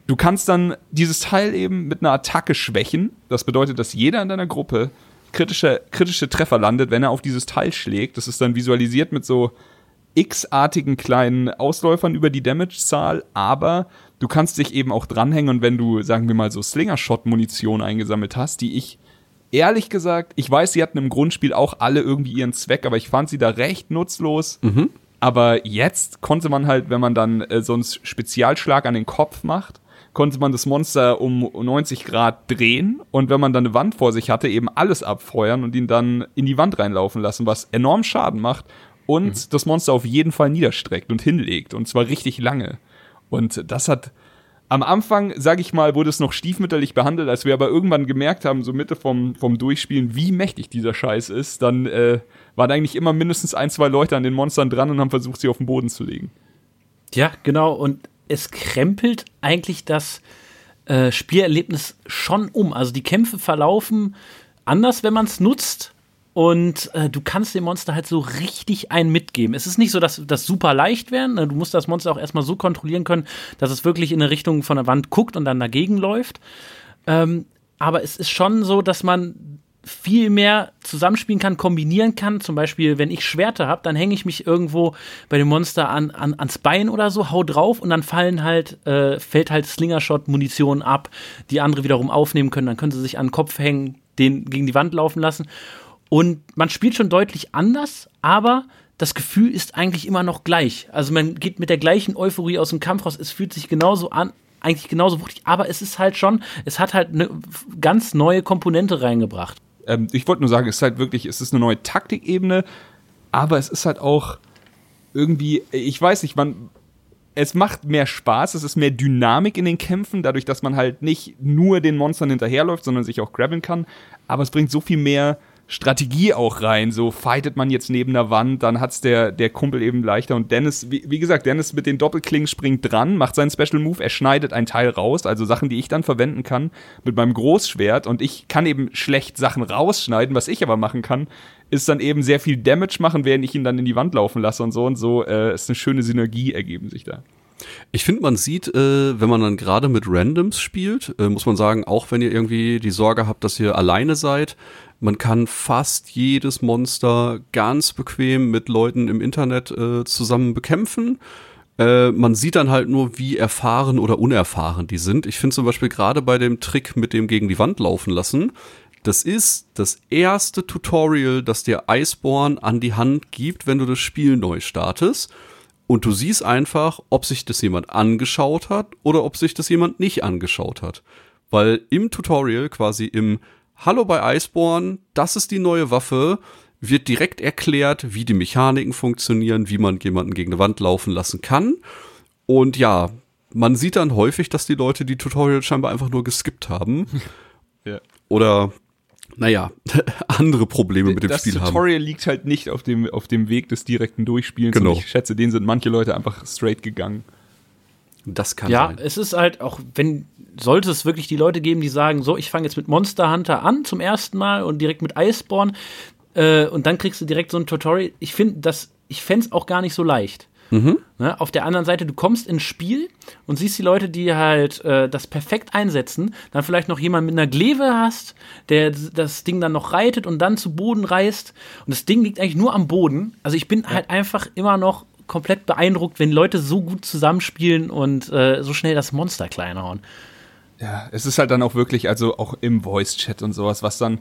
Du kannst dann dieses Teil eben mit einer Attacke schwächen. Das bedeutet, dass jeder in deiner Gruppe kritische, kritische Treffer landet, wenn er auf dieses Teil schlägt. Das ist dann visualisiert mit so x-artigen kleinen Ausläufern über die Damage-Zahl, aber du kannst dich eben auch dranhängen und wenn du, sagen wir mal, so Slinger-Shot-Munition eingesammelt hast, die ich ehrlich gesagt, ich weiß, sie hatten im Grundspiel auch alle irgendwie ihren Zweck, aber ich fand sie da recht nutzlos. Aber jetzt konnte man halt, wenn man dann äh, so einen Spezialschlag an den Kopf macht, konnte man das Monster um 90 Grad drehen und wenn man dann eine Wand vor sich hatte, eben alles abfeuern und ihn dann in die Wand reinlaufen lassen, was enorm Schaden macht und das Monster auf jeden Fall niederstreckt und hinlegt und zwar richtig lange. Und das hat am Anfang, sag ich mal, wurde es noch stiefmütterlich behandelt, als wir aber irgendwann gemerkt haben, so Mitte vom, vom Durchspielen, wie mächtig dieser Scheiß ist, dann äh, waren eigentlich immer mindestens ein, zwei Leute an den Monstern dran und haben versucht, sie auf den Boden zu legen. Ja, genau. Und es krempelt eigentlich das äh, Spielerlebnis schon um. Also die Kämpfe verlaufen anders, wenn man es nutzt. Und äh, du kannst dem Monster halt so richtig einen mitgeben. Es ist nicht so, dass das super leicht werden. Ne? Du musst das Monster auch erstmal so kontrollieren können, dass es wirklich in eine Richtung von der Wand guckt und dann dagegen läuft. Ähm, aber es ist schon so, dass man viel mehr zusammenspielen kann, kombinieren kann. Zum Beispiel, wenn ich Schwerter habe, dann hänge ich mich irgendwo bei dem Monster an, an, ans Bein oder so, hau drauf und dann fallen halt, äh, fällt halt Slingershot-Munition ab, die andere wiederum aufnehmen können. Dann können sie sich an den Kopf hängen, den gegen die Wand laufen lassen. Und man spielt schon deutlich anders, aber das Gefühl ist eigentlich immer noch gleich. Also man geht mit der gleichen Euphorie aus dem Kampf raus. Es fühlt sich genauso an, eigentlich genauso wuchtig, aber es ist halt schon, es hat halt eine ganz neue Komponente reingebracht. Ähm, ich wollte nur sagen, es ist halt wirklich, es ist eine neue Taktikebene, aber es ist halt auch irgendwie, ich weiß nicht, man, es macht mehr Spaß, es ist mehr Dynamik in den Kämpfen, dadurch, dass man halt nicht nur den Monstern hinterherläuft, sondern sich auch grabben kann. Aber es bringt so viel mehr Strategie auch rein. So fightet man jetzt neben der Wand, dann hat's der, der Kumpel eben leichter. Und Dennis, wie, wie gesagt, Dennis mit den Doppelklingen springt dran, macht seinen Special Move, er schneidet ein Teil raus, also Sachen, die ich dann verwenden kann mit meinem Großschwert. Und ich kann eben schlecht Sachen rausschneiden. Was ich aber machen kann, ist dann eben sehr viel Damage machen, während ich ihn dann in die Wand laufen lasse und so und so. Äh, ist eine schöne Synergie ergeben sich da. Ich finde, man sieht, äh, wenn man dann gerade mit Randoms spielt, äh, muss man sagen, auch wenn ihr irgendwie die Sorge habt, dass ihr alleine seid, man kann fast jedes Monster ganz bequem mit Leuten im Internet äh, zusammen bekämpfen. Äh, man sieht dann halt nur, wie erfahren oder unerfahren die sind. Ich finde zum Beispiel gerade bei dem Trick mit dem gegen die Wand laufen lassen, das ist das erste Tutorial, das dir Iceborne an die Hand gibt, wenn du das Spiel neu startest. Und du siehst einfach, ob sich das jemand angeschaut hat oder ob sich das jemand nicht angeschaut hat. Weil im Tutorial, quasi im Hallo bei Iceborne, das ist die neue Waffe, wird direkt erklärt, wie die Mechaniken funktionieren, wie man jemanden gegen eine Wand laufen lassen kann. Und ja, man sieht dann häufig, dass die Leute die Tutorials scheinbar einfach nur geskippt haben. ja. Oder naja, andere Probleme mit dem das Spiel haben. Das Tutorial liegt halt nicht auf dem, auf dem Weg des direkten Durchspielens. Genau. Und ich schätze, den sind manche Leute einfach straight gegangen. Das kann ja, sein. es ist halt auch, wenn, sollte es wirklich die Leute geben, die sagen, so, ich fange jetzt mit Monster Hunter an zum ersten Mal und direkt mit Iceborne äh, und dann kriegst du direkt so ein Tutorial. Ich finde das, ich fände es auch gar nicht so leicht. Mhm. Ne? Auf der anderen Seite, du kommst ins Spiel und siehst die Leute, die halt äh, das perfekt einsetzen, dann vielleicht noch jemand mit einer Gleve hast, der das Ding dann noch reitet und dann zu Boden reißt. Und das Ding liegt eigentlich nur am Boden. Also ich bin ja. halt einfach immer noch komplett beeindruckt, wenn Leute so gut zusammenspielen und äh, so schnell das Monster kleinhauen. Ja, es ist halt dann auch wirklich, also auch im Voice-Chat und sowas, was dann,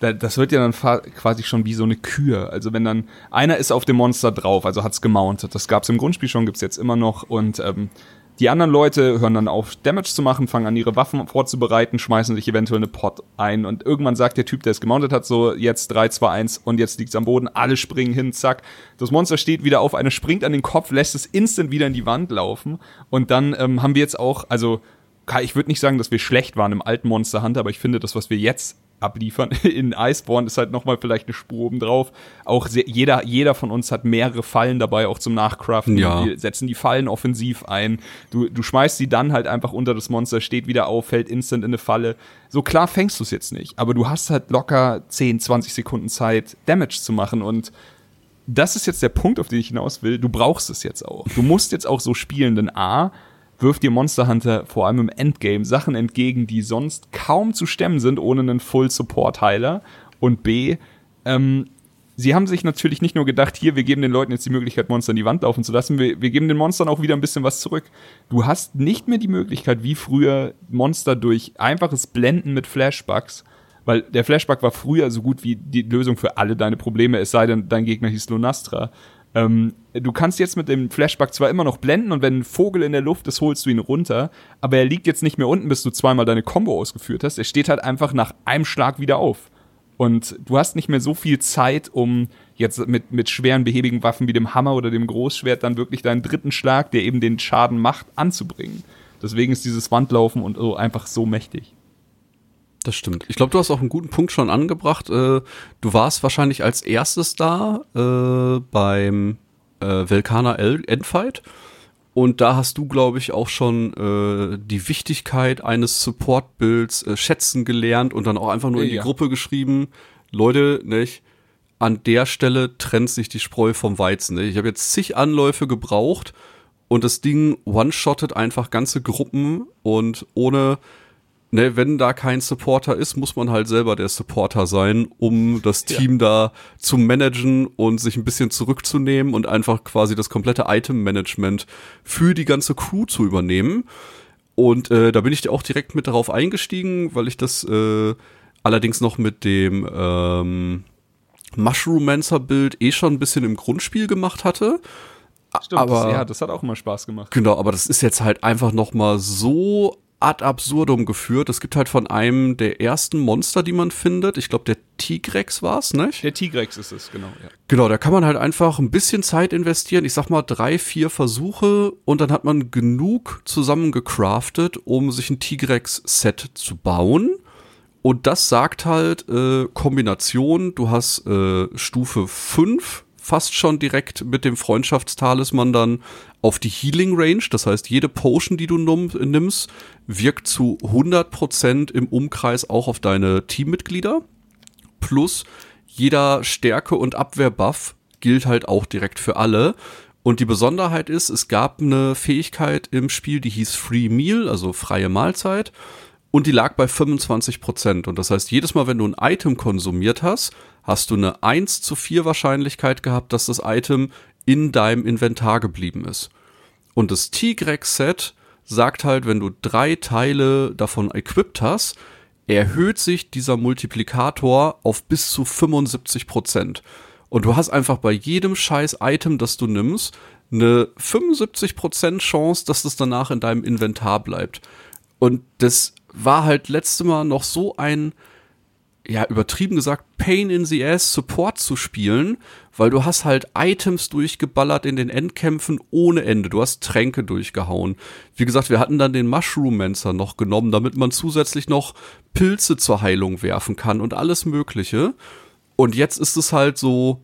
das wird ja dann quasi schon wie so eine Kür. Also wenn dann einer ist auf dem Monster drauf, also hat's gemountet, das gab's im Grundspiel schon, gibt's jetzt immer noch und ähm, die anderen Leute hören dann auf, Damage zu machen, fangen an, ihre Waffen vorzubereiten, schmeißen sich eventuell eine Pot ein. Und irgendwann sagt der Typ, der es gemountet hat, so jetzt 3, 2, 1 und jetzt liegt's am Boden, alle springen hin, zack. Das Monster steht wieder auf, eine springt an den Kopf, lässt es instant wieder in die Wand laufen. Und dann ähm, haben wir jetzt auch, also ich würde nicht sagen, dass wir schlecht waren im alten Monster Hunter, aber ich finde, das, was wir jetzt abliefern. In Iceborne ist halt nochmal vielleicht eine Spur oben drauf. Auch sehr, jeder, jeder von uns hat mehrere Fallen dabei, auch zum Nachcraften. Ja. Wir setzen die Fallen offensiv ein. Du, du schmeißt sie dann halt einfach unter das Monster, steht wieder auf, fällt instant in eine Falle. So klar fängst du es jetzt nicht, aber du hast halt locker 10, 20 Sekunden Zeit, Damage zu machen und das ist jetzt der Punkt, auf den ich hinaus will. Du brauchst es jetzt auch. Du musst jetzt auch so spielen, denn A, wirft dir Monster Hunter vor allem im Endgame Sachen entgegen, die sonst kaum zu stemmen sind ohne einen Full Support Heiler. Und B, ähm, sie haben sich natürlich nicht nur gedacht, hier, wir geben den Leuten jetzt die Möglichkeit, Monster in die Wand laufen zu lassen, wir, wir geben den Monstern auch wieder ein bisschen was zurück. Du hast nicht mehr die Möglichkeit, wie früher Monster durch einfaches Blenden mit Flashbugs, weil der Flashbug war früher so gut wie die Lösung für alle deine Probleme, es sei denn, dein Gegner hieß Lunastra. Ähm, du kannst jetzt mit dem Flashback zwar immer noch blenden und wenn ein Vogel in der Luft ist, holst du ihn runter, aber er liegt jetzt nicht mehr unten, bis du zweimal deine Combo ausgeführt hast. Er steht halt einfach nach einem Schlag wieder auf. Und du hast nicht mehr so viel Zeit, um jetzt mit, mit schweren, behäbigen Waffen wie dem Hammer oder dem Großschwert dann wirklich deinen dritten Schlag, der eben den Schaden macht, anzubringen. Deswegen ist dieses Wandlaufen und so einfach so mächtig. Das stimmt. Ich glaube, du hast auch einen guten Punkt schon angebracht. Äh, du warst wahrscheinlich als erstes da äh, beim äh, Velkana Endfight. Und da hast du, glaube ich, auch schon äh, die Wichtigkeit eines Support-Builds äh, schätzen gelernt und dann auch einfach nur in die Ja. Gruppe geschrieben, Leute, nicht? An der Stelle trennt sich die Spreu vom Weizen. Nicht? Ich habe jetzt zig Anläufe gebraucht und das Ding one-shottet einfach ganze Gruppen und ohne, ne, wenn da kein Supporter ist, muss man halt selber der Supporter sein, um das Team da zu managen und sich ein bisschen zurückzunehmen und einfach quasi das komplette Item-Management für die ganze Crew zu übernehmen. Und äh, da bin ich auch direkt mit darauf eingestiegen, weil ich das äh, allerdings noch mit dem ähm, Mushromancer-Bild eh schon ein bisschen im Grundspiel gemacht hatte. Stimmt, aber das, ja, das hat auch immer Spaß gemacht. Genau, aber das ist jetzt halt einfach noch mal so ad absurdum geführt. Es gibt halt von einem der ersten Monster, die man findet, ich glaube der Tigrex war's, nicht? Der Tigrex ist es, genau. Ja. Genau, da kann man halt einfach ein bisschen Zeit investieren. Ich sag mal drei, vier Versuche und dann hat man genug zusammengecraftet, um sich ein Tigrex-Set zu bauen. Und das sagt halt äh, Kombination, du hast äh, Stufe 5 fast schon direkt mit dem Freundschaftstalisman dann auf die Healing Range. Das heißt, jede Potion, die du nimmst, wirkt zu 100% im Umkreis auch auf deine Teammitglieder. Plus jeder Stärke- und Abwehrbuff gilt halt auch direkt für alle. Und die Besonderheit ist, es gab eine Fähigkeit im Spiel, die hieß Free Meal, also freie Mahlzeit. Und die lag bei 25%. Und das heißt, jedes Mal, wenn du ein Item konsumiert hast, hast du eine 1 zu 4 Wahrscheinlichkeit gehabt, dass das Item in deinem Inventar geblieben ist. Und das Tigrex-Set sagt halt, wenn du drei Teile davon equipped hast, erhöht sich dieser Multiplikator auf bis zu 75 Prozent. Und du hast einfach bei jedem scheiß Item, das du nimmst, eine 75 Prozent Chance, dass das danach in deinem Inventar bleibt. Und das war halt letzte Mal noch so ein, ja, übertrieben gesagt, Pain in the Ass Support zu spielen, weil du hast halt Items durchgeballert in den Endkämpfen ohne Ende. Du hast Tränke durchgehauen. Wie gesagt, wir hatten dann den Mushroom-Mancer noch genommen, damit man zusätzlich noch Pilze zur Heilung werfen kann und alles Mögliche. Und jetzt ist es halt so,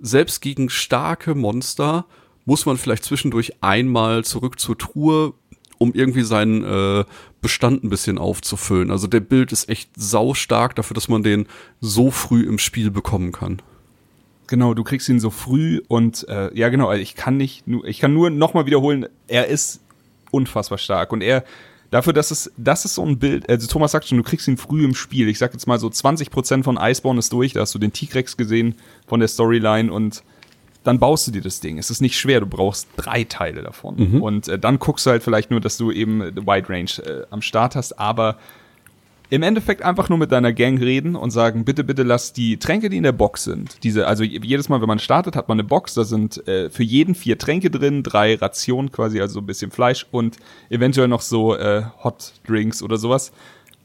selbst gegen starke Monster muss man vielleicht zwischendurch einmal zurück zur Truhe, um irgendwie seinen äh, Bestand ein bisschen aufzufüllen. Also der Bild ist echt saustark dafür, dass man den so früh im Spiel bekommen kann. Genau, du kriegst ihn so früh und äh, ja genau, also ich kann nicht, ich kann nur nochmal wiederholen, er ist unfassbar stark und er dafür, dass es, das ist so ein Bild, also Thomas sagt schon, du kriegst ihn früh im Spiel. Ich sag jetzt mal so 20% von Iceborne ist durch, da hast du den Tigrex gesehen von der Storyline und dann baust du dir das Ding. Es ist nicht schwer, du brauchst drei Teile davon. Und äh, dann guckst du halt vielleicht nur, dass du eben Wide Range äh, am Start hast, aber im Endeffekt einfach nur mit deiner Gang reden und sagen, bitte, bitte lass die Tränke, die in der Box sind, diese, also jedes Mal, wenn man startet, hat man eine Box, da sind äh, für jeden vier Tränke drin, drei Rationen quasi, also so ein bisschen Fleisch und eventuell noch so äh, Hot Drinks oder sowas.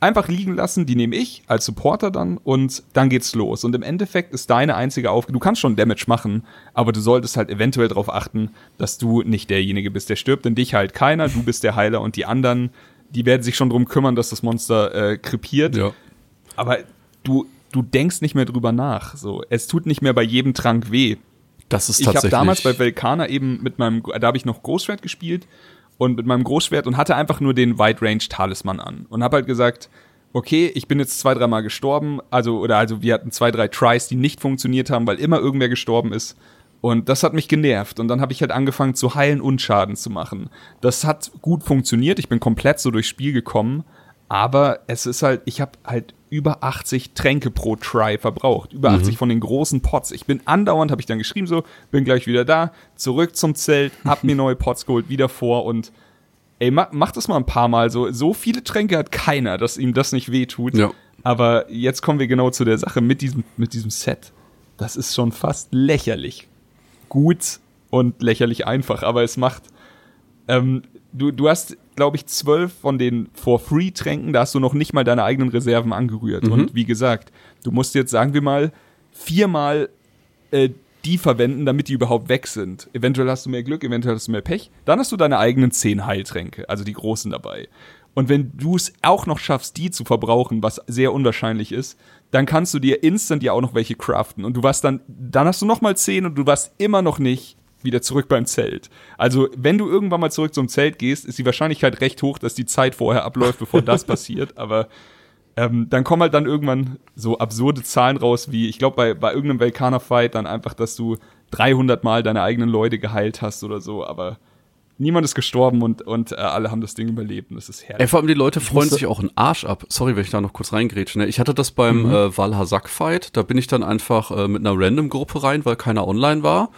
Einfach liegen lassen, die nehme ich als Supporter dann und dann geht's los. Und im Endeffekt ist deine einzige Aufgabe, du kannst schon Damage machen, aber du solltest halt eventuell darauf achten, dass du nicht derjenige bist, der stirbt, denn dich halt keiner, du bist der Heiler und die anderen, die werden sich schon drum kümmern, dass das Monster äh, krepiert. Ja. Aber du, du denkst nicht mehr drüber nach. So, es tut nicht mehr bei jedem Trank weh. Das ist Ich habe tatsächlich. damals bei Velkana eben mit meinem, da habe ich noch Großschwert gespielt und mit meinem Großschwert und hatte einfach nur den Wide Range Talisman an und habe halt gesagt, okay, ich bin jetzt zwei, dreimal gestorben, also oder also wir hatten zwei, drei Tries, die nicht funktioniert haben, weil immer irgendwer gestorben ist. Und das hat mich genervt. Und dann habe ich halt angefangen zu heilen und Schaden zu machen. Das hat gut funktioniert. Ich bin komplett so durchs Spiel gekommen. Aber es ist halt, ich habe halt über 80 Tränke pro Try verbraucht. Über 80 von den großen Pots. Ich bin andauernd, habe ich dann geschrieben, so, bin gleich wieder da, zurück zum Zelt, hab mir neue Pots geholt, wieder vor und ey, mach, mach das mal ein paar Mal so. So viele Tränke hat keiner, dass ihm das nicht wehtut. Ja. Aber jetzt kommen wir genau zu der Sache mit diesem, mit diesem Set. Das ist schon fast lächerlich. Gut und lächerlich einfach, aber es macht. Ähm, du, du hast, glaube ich, zwölf von den For-Free-Tränken, da hast du noch nicht mal deine eigenen Reserven angerührt. Und wie gesagt, du musst jetzt, sagen wir mal, viermal äh, die verwenden, damit die überhaupt weg sind. Eventuell hast du mehr Glück, eventuell hast du mehr Pech. Dann hast du deine eigenen zehn Heiltränke, also die großen dabei. Und wenn du es auch noch schaffst, die zu verbrauchen, was sehr unwahrscheinlich ist, dann kannst du dir instant ja auch noch welche craften. Und du warst dann, dann hast du noch mal zehn und du warst immer noch nicht wieder zurück beim Zelt. Also, wenn du irgendwann mal zurück zum Zelt gehst, ist die Wahrscheinlichkeit recht hoch, dass die Zeit vorher abläuft, bevor das passiert. Aber ähm, dann kommen halt dann irgendwann so absurde Zahlen raus, wie ich glaube bei, bei irgendeinem Velkaner-Fight dann einfach, dass du 300 Mal deine eigenen Leute geheilt hast oder so, aber niemand ist gestorben und, und äh, alle haben das Ding überlebt und das ist herrlich. Ey, vor allem die Leute freuen sich auch einen Arsch ab. Sorry, wenn ich da noch kurz reingrätsche. Ne? Ich hatte das beim mhm. äh, Valhazak-Fight, da bin ich dann einfach äh, mit einer Random-Gruppe rein, weil keiner online war.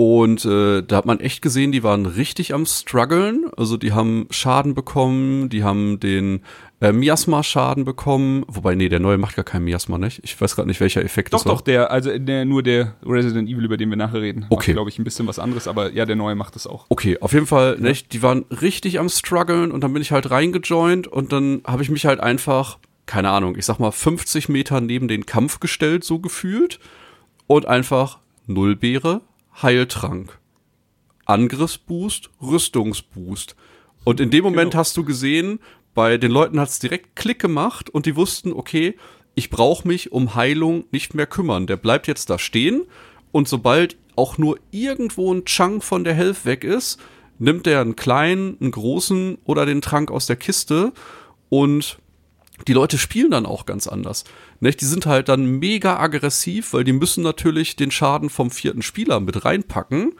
Und äh, da hat man echt gesehen, die waren richtig am struggeln. Also die haben Schaden bekommen, die haben den äh, Miasma-Schaden bekommen. Wobei, nee, der neue macht gar keinen Miasma, nicht? Ich weiß gerade nicht, welcher Effekt doch, das war. Doch, der, also der, nur der Resident Evil, über den wir nachher reden. Okay. glaube ich, ein bisschen was anderes, aber ja, der neue macht das auch. Okay, auf jeden Fall, ja. nicht? Die waren richtig am struggeln und dann bin ich halt reingejoint und dann habe ich mich halt einfach, keine Ahnung, ich sag mal 50 Meter neben den Kampf gestellt, so gefühlt. Und einfach Nullbeere, Heiltrank. Angriffsboost, Rüstungsboost. Und in dem Moment genau. hast du gesehen, bei den Leuten hat es direkt Klick gemacht und die wussten, okay, ich brauche mich um Heilung nicht mehr kümmern. Der bleibt jetzt da stehen und sobald auch nur irgendwo ein Chunk von der Health weg ist, nimmt er einen kleinen, einen großen oder den Trank aus der Kiste und die Leute spielen dann auch ganz anders. Nicht? Die sind halt dann mega aggressiv, weil die müssen natürlich den Schaden vom vierten Spieler mit reinpacken.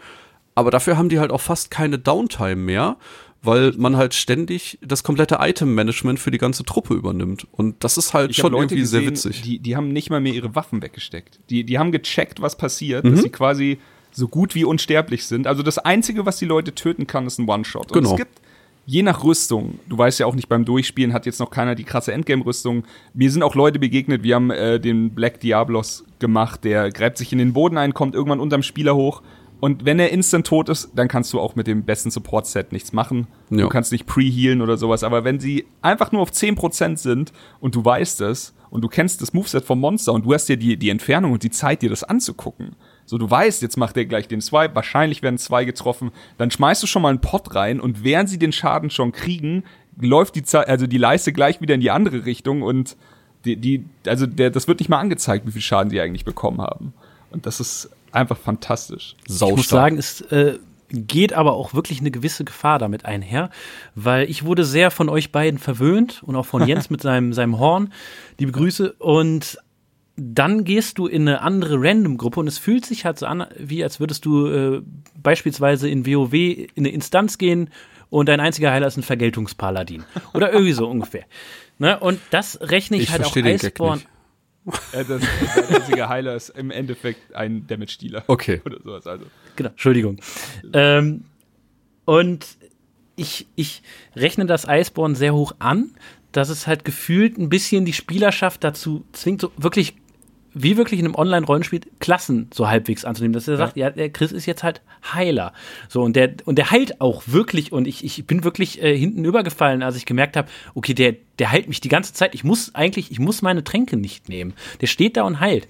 Aber dafür haben die halt auch fast keine Downtime mehr, weil man halt ständig das komplette Item-Management für die ganze Truppe übernimmt. Und das ist halt ich schon irgendwie gesehen, sehr witzig. Die, die haben nicht mal mehr ihre Waffen weggesteckt. Die, die haben gecheckt, was passiert, mhm. dass sie quasi so gut wie unsterblich sind. Also das Einzige, was die Leute töten kann, ist ein One-Shot. Genau. es gibt je nach Rüstung, du weißt ja auch nicht beim Durchspielen, hat jetzt noch keiner die krasse Endgame-Rüstung. Mir sind auch Leute begegnet, wir haben äh, den Black Diablos gemacht, der gräbt sich in den Boden ein, kommt irgendwann unterm Spieler hoch. Und wenn er instant tot ist, dann kannst du auch mit dem besten Support-Set nichts machen. Ja. Du kannst nicht pre-healen oder sowas. Aber wenn sie einfach nur auf 10% sind und du weißt es und du kennst das Moveset vom Monster und du hast dir die, die Entfernung und die Zeit, dir das anzugucken, so, du weißt, jetzt macht er gleich den Swipe, wahrscheinlich werden zwei getroffen, dann schmeißt du schon mal einen Pot rein und während sie den Schaden schon kriegen, läuft die Zeit, also die Leiste gleich wieder in die andere Richtung und die, die also der, das wird nicht mal angezeigt, wie viel Schaden die eigentlich bekommen haben. Und das ist einfach fantastisch. Saustark. Ich muss sagen, es äh, geht aber auch wirklich eine gewisse Gefahr damit einher, weil ich wurde sehr von euch beiden verwöhnt und auch von Jens mit seinem, seinem Horn. Liebe Grüße. Und dann gehst du in eine andere Random-Gruppe und es fühlt sich halt so an, wie als würdest du äh, beispielsweise in WoW in eine Instanz gehen und dein einziger Heiler ist ein Vergeltungspaladin. Oder irgendwie so ungefähr. Ne? Und das rechne ich, ich halt auch Iceborne. Äh, das, der einzige Heiler ist im Endeffekt ein Damage-Dealer. Okay. Oder sowas, also. Genau, Entschuldigung. Ähm, und ich, ich rechne das Iceborne sehr hoch an, dass es halt gefühlt ein bisschen die Spielerschaft dazu zwingt, so wirklich wie wirklich in einem Online-Rollenspiel Klassen so halbwegs anzunehmen, dass er ja. sagt, ja, der Chris ist jetzt halt Heiler. So, und der, und der heilt auch wirklich. Und ich, ich bin wirklich äh, hinten übergefallen, als ich gemerkt habe, okay, der, der heilt mich die ganze Zeit. Ich muss eigentlich, ich muss meine Tränke nicht nehmen. Der steht da und heilt.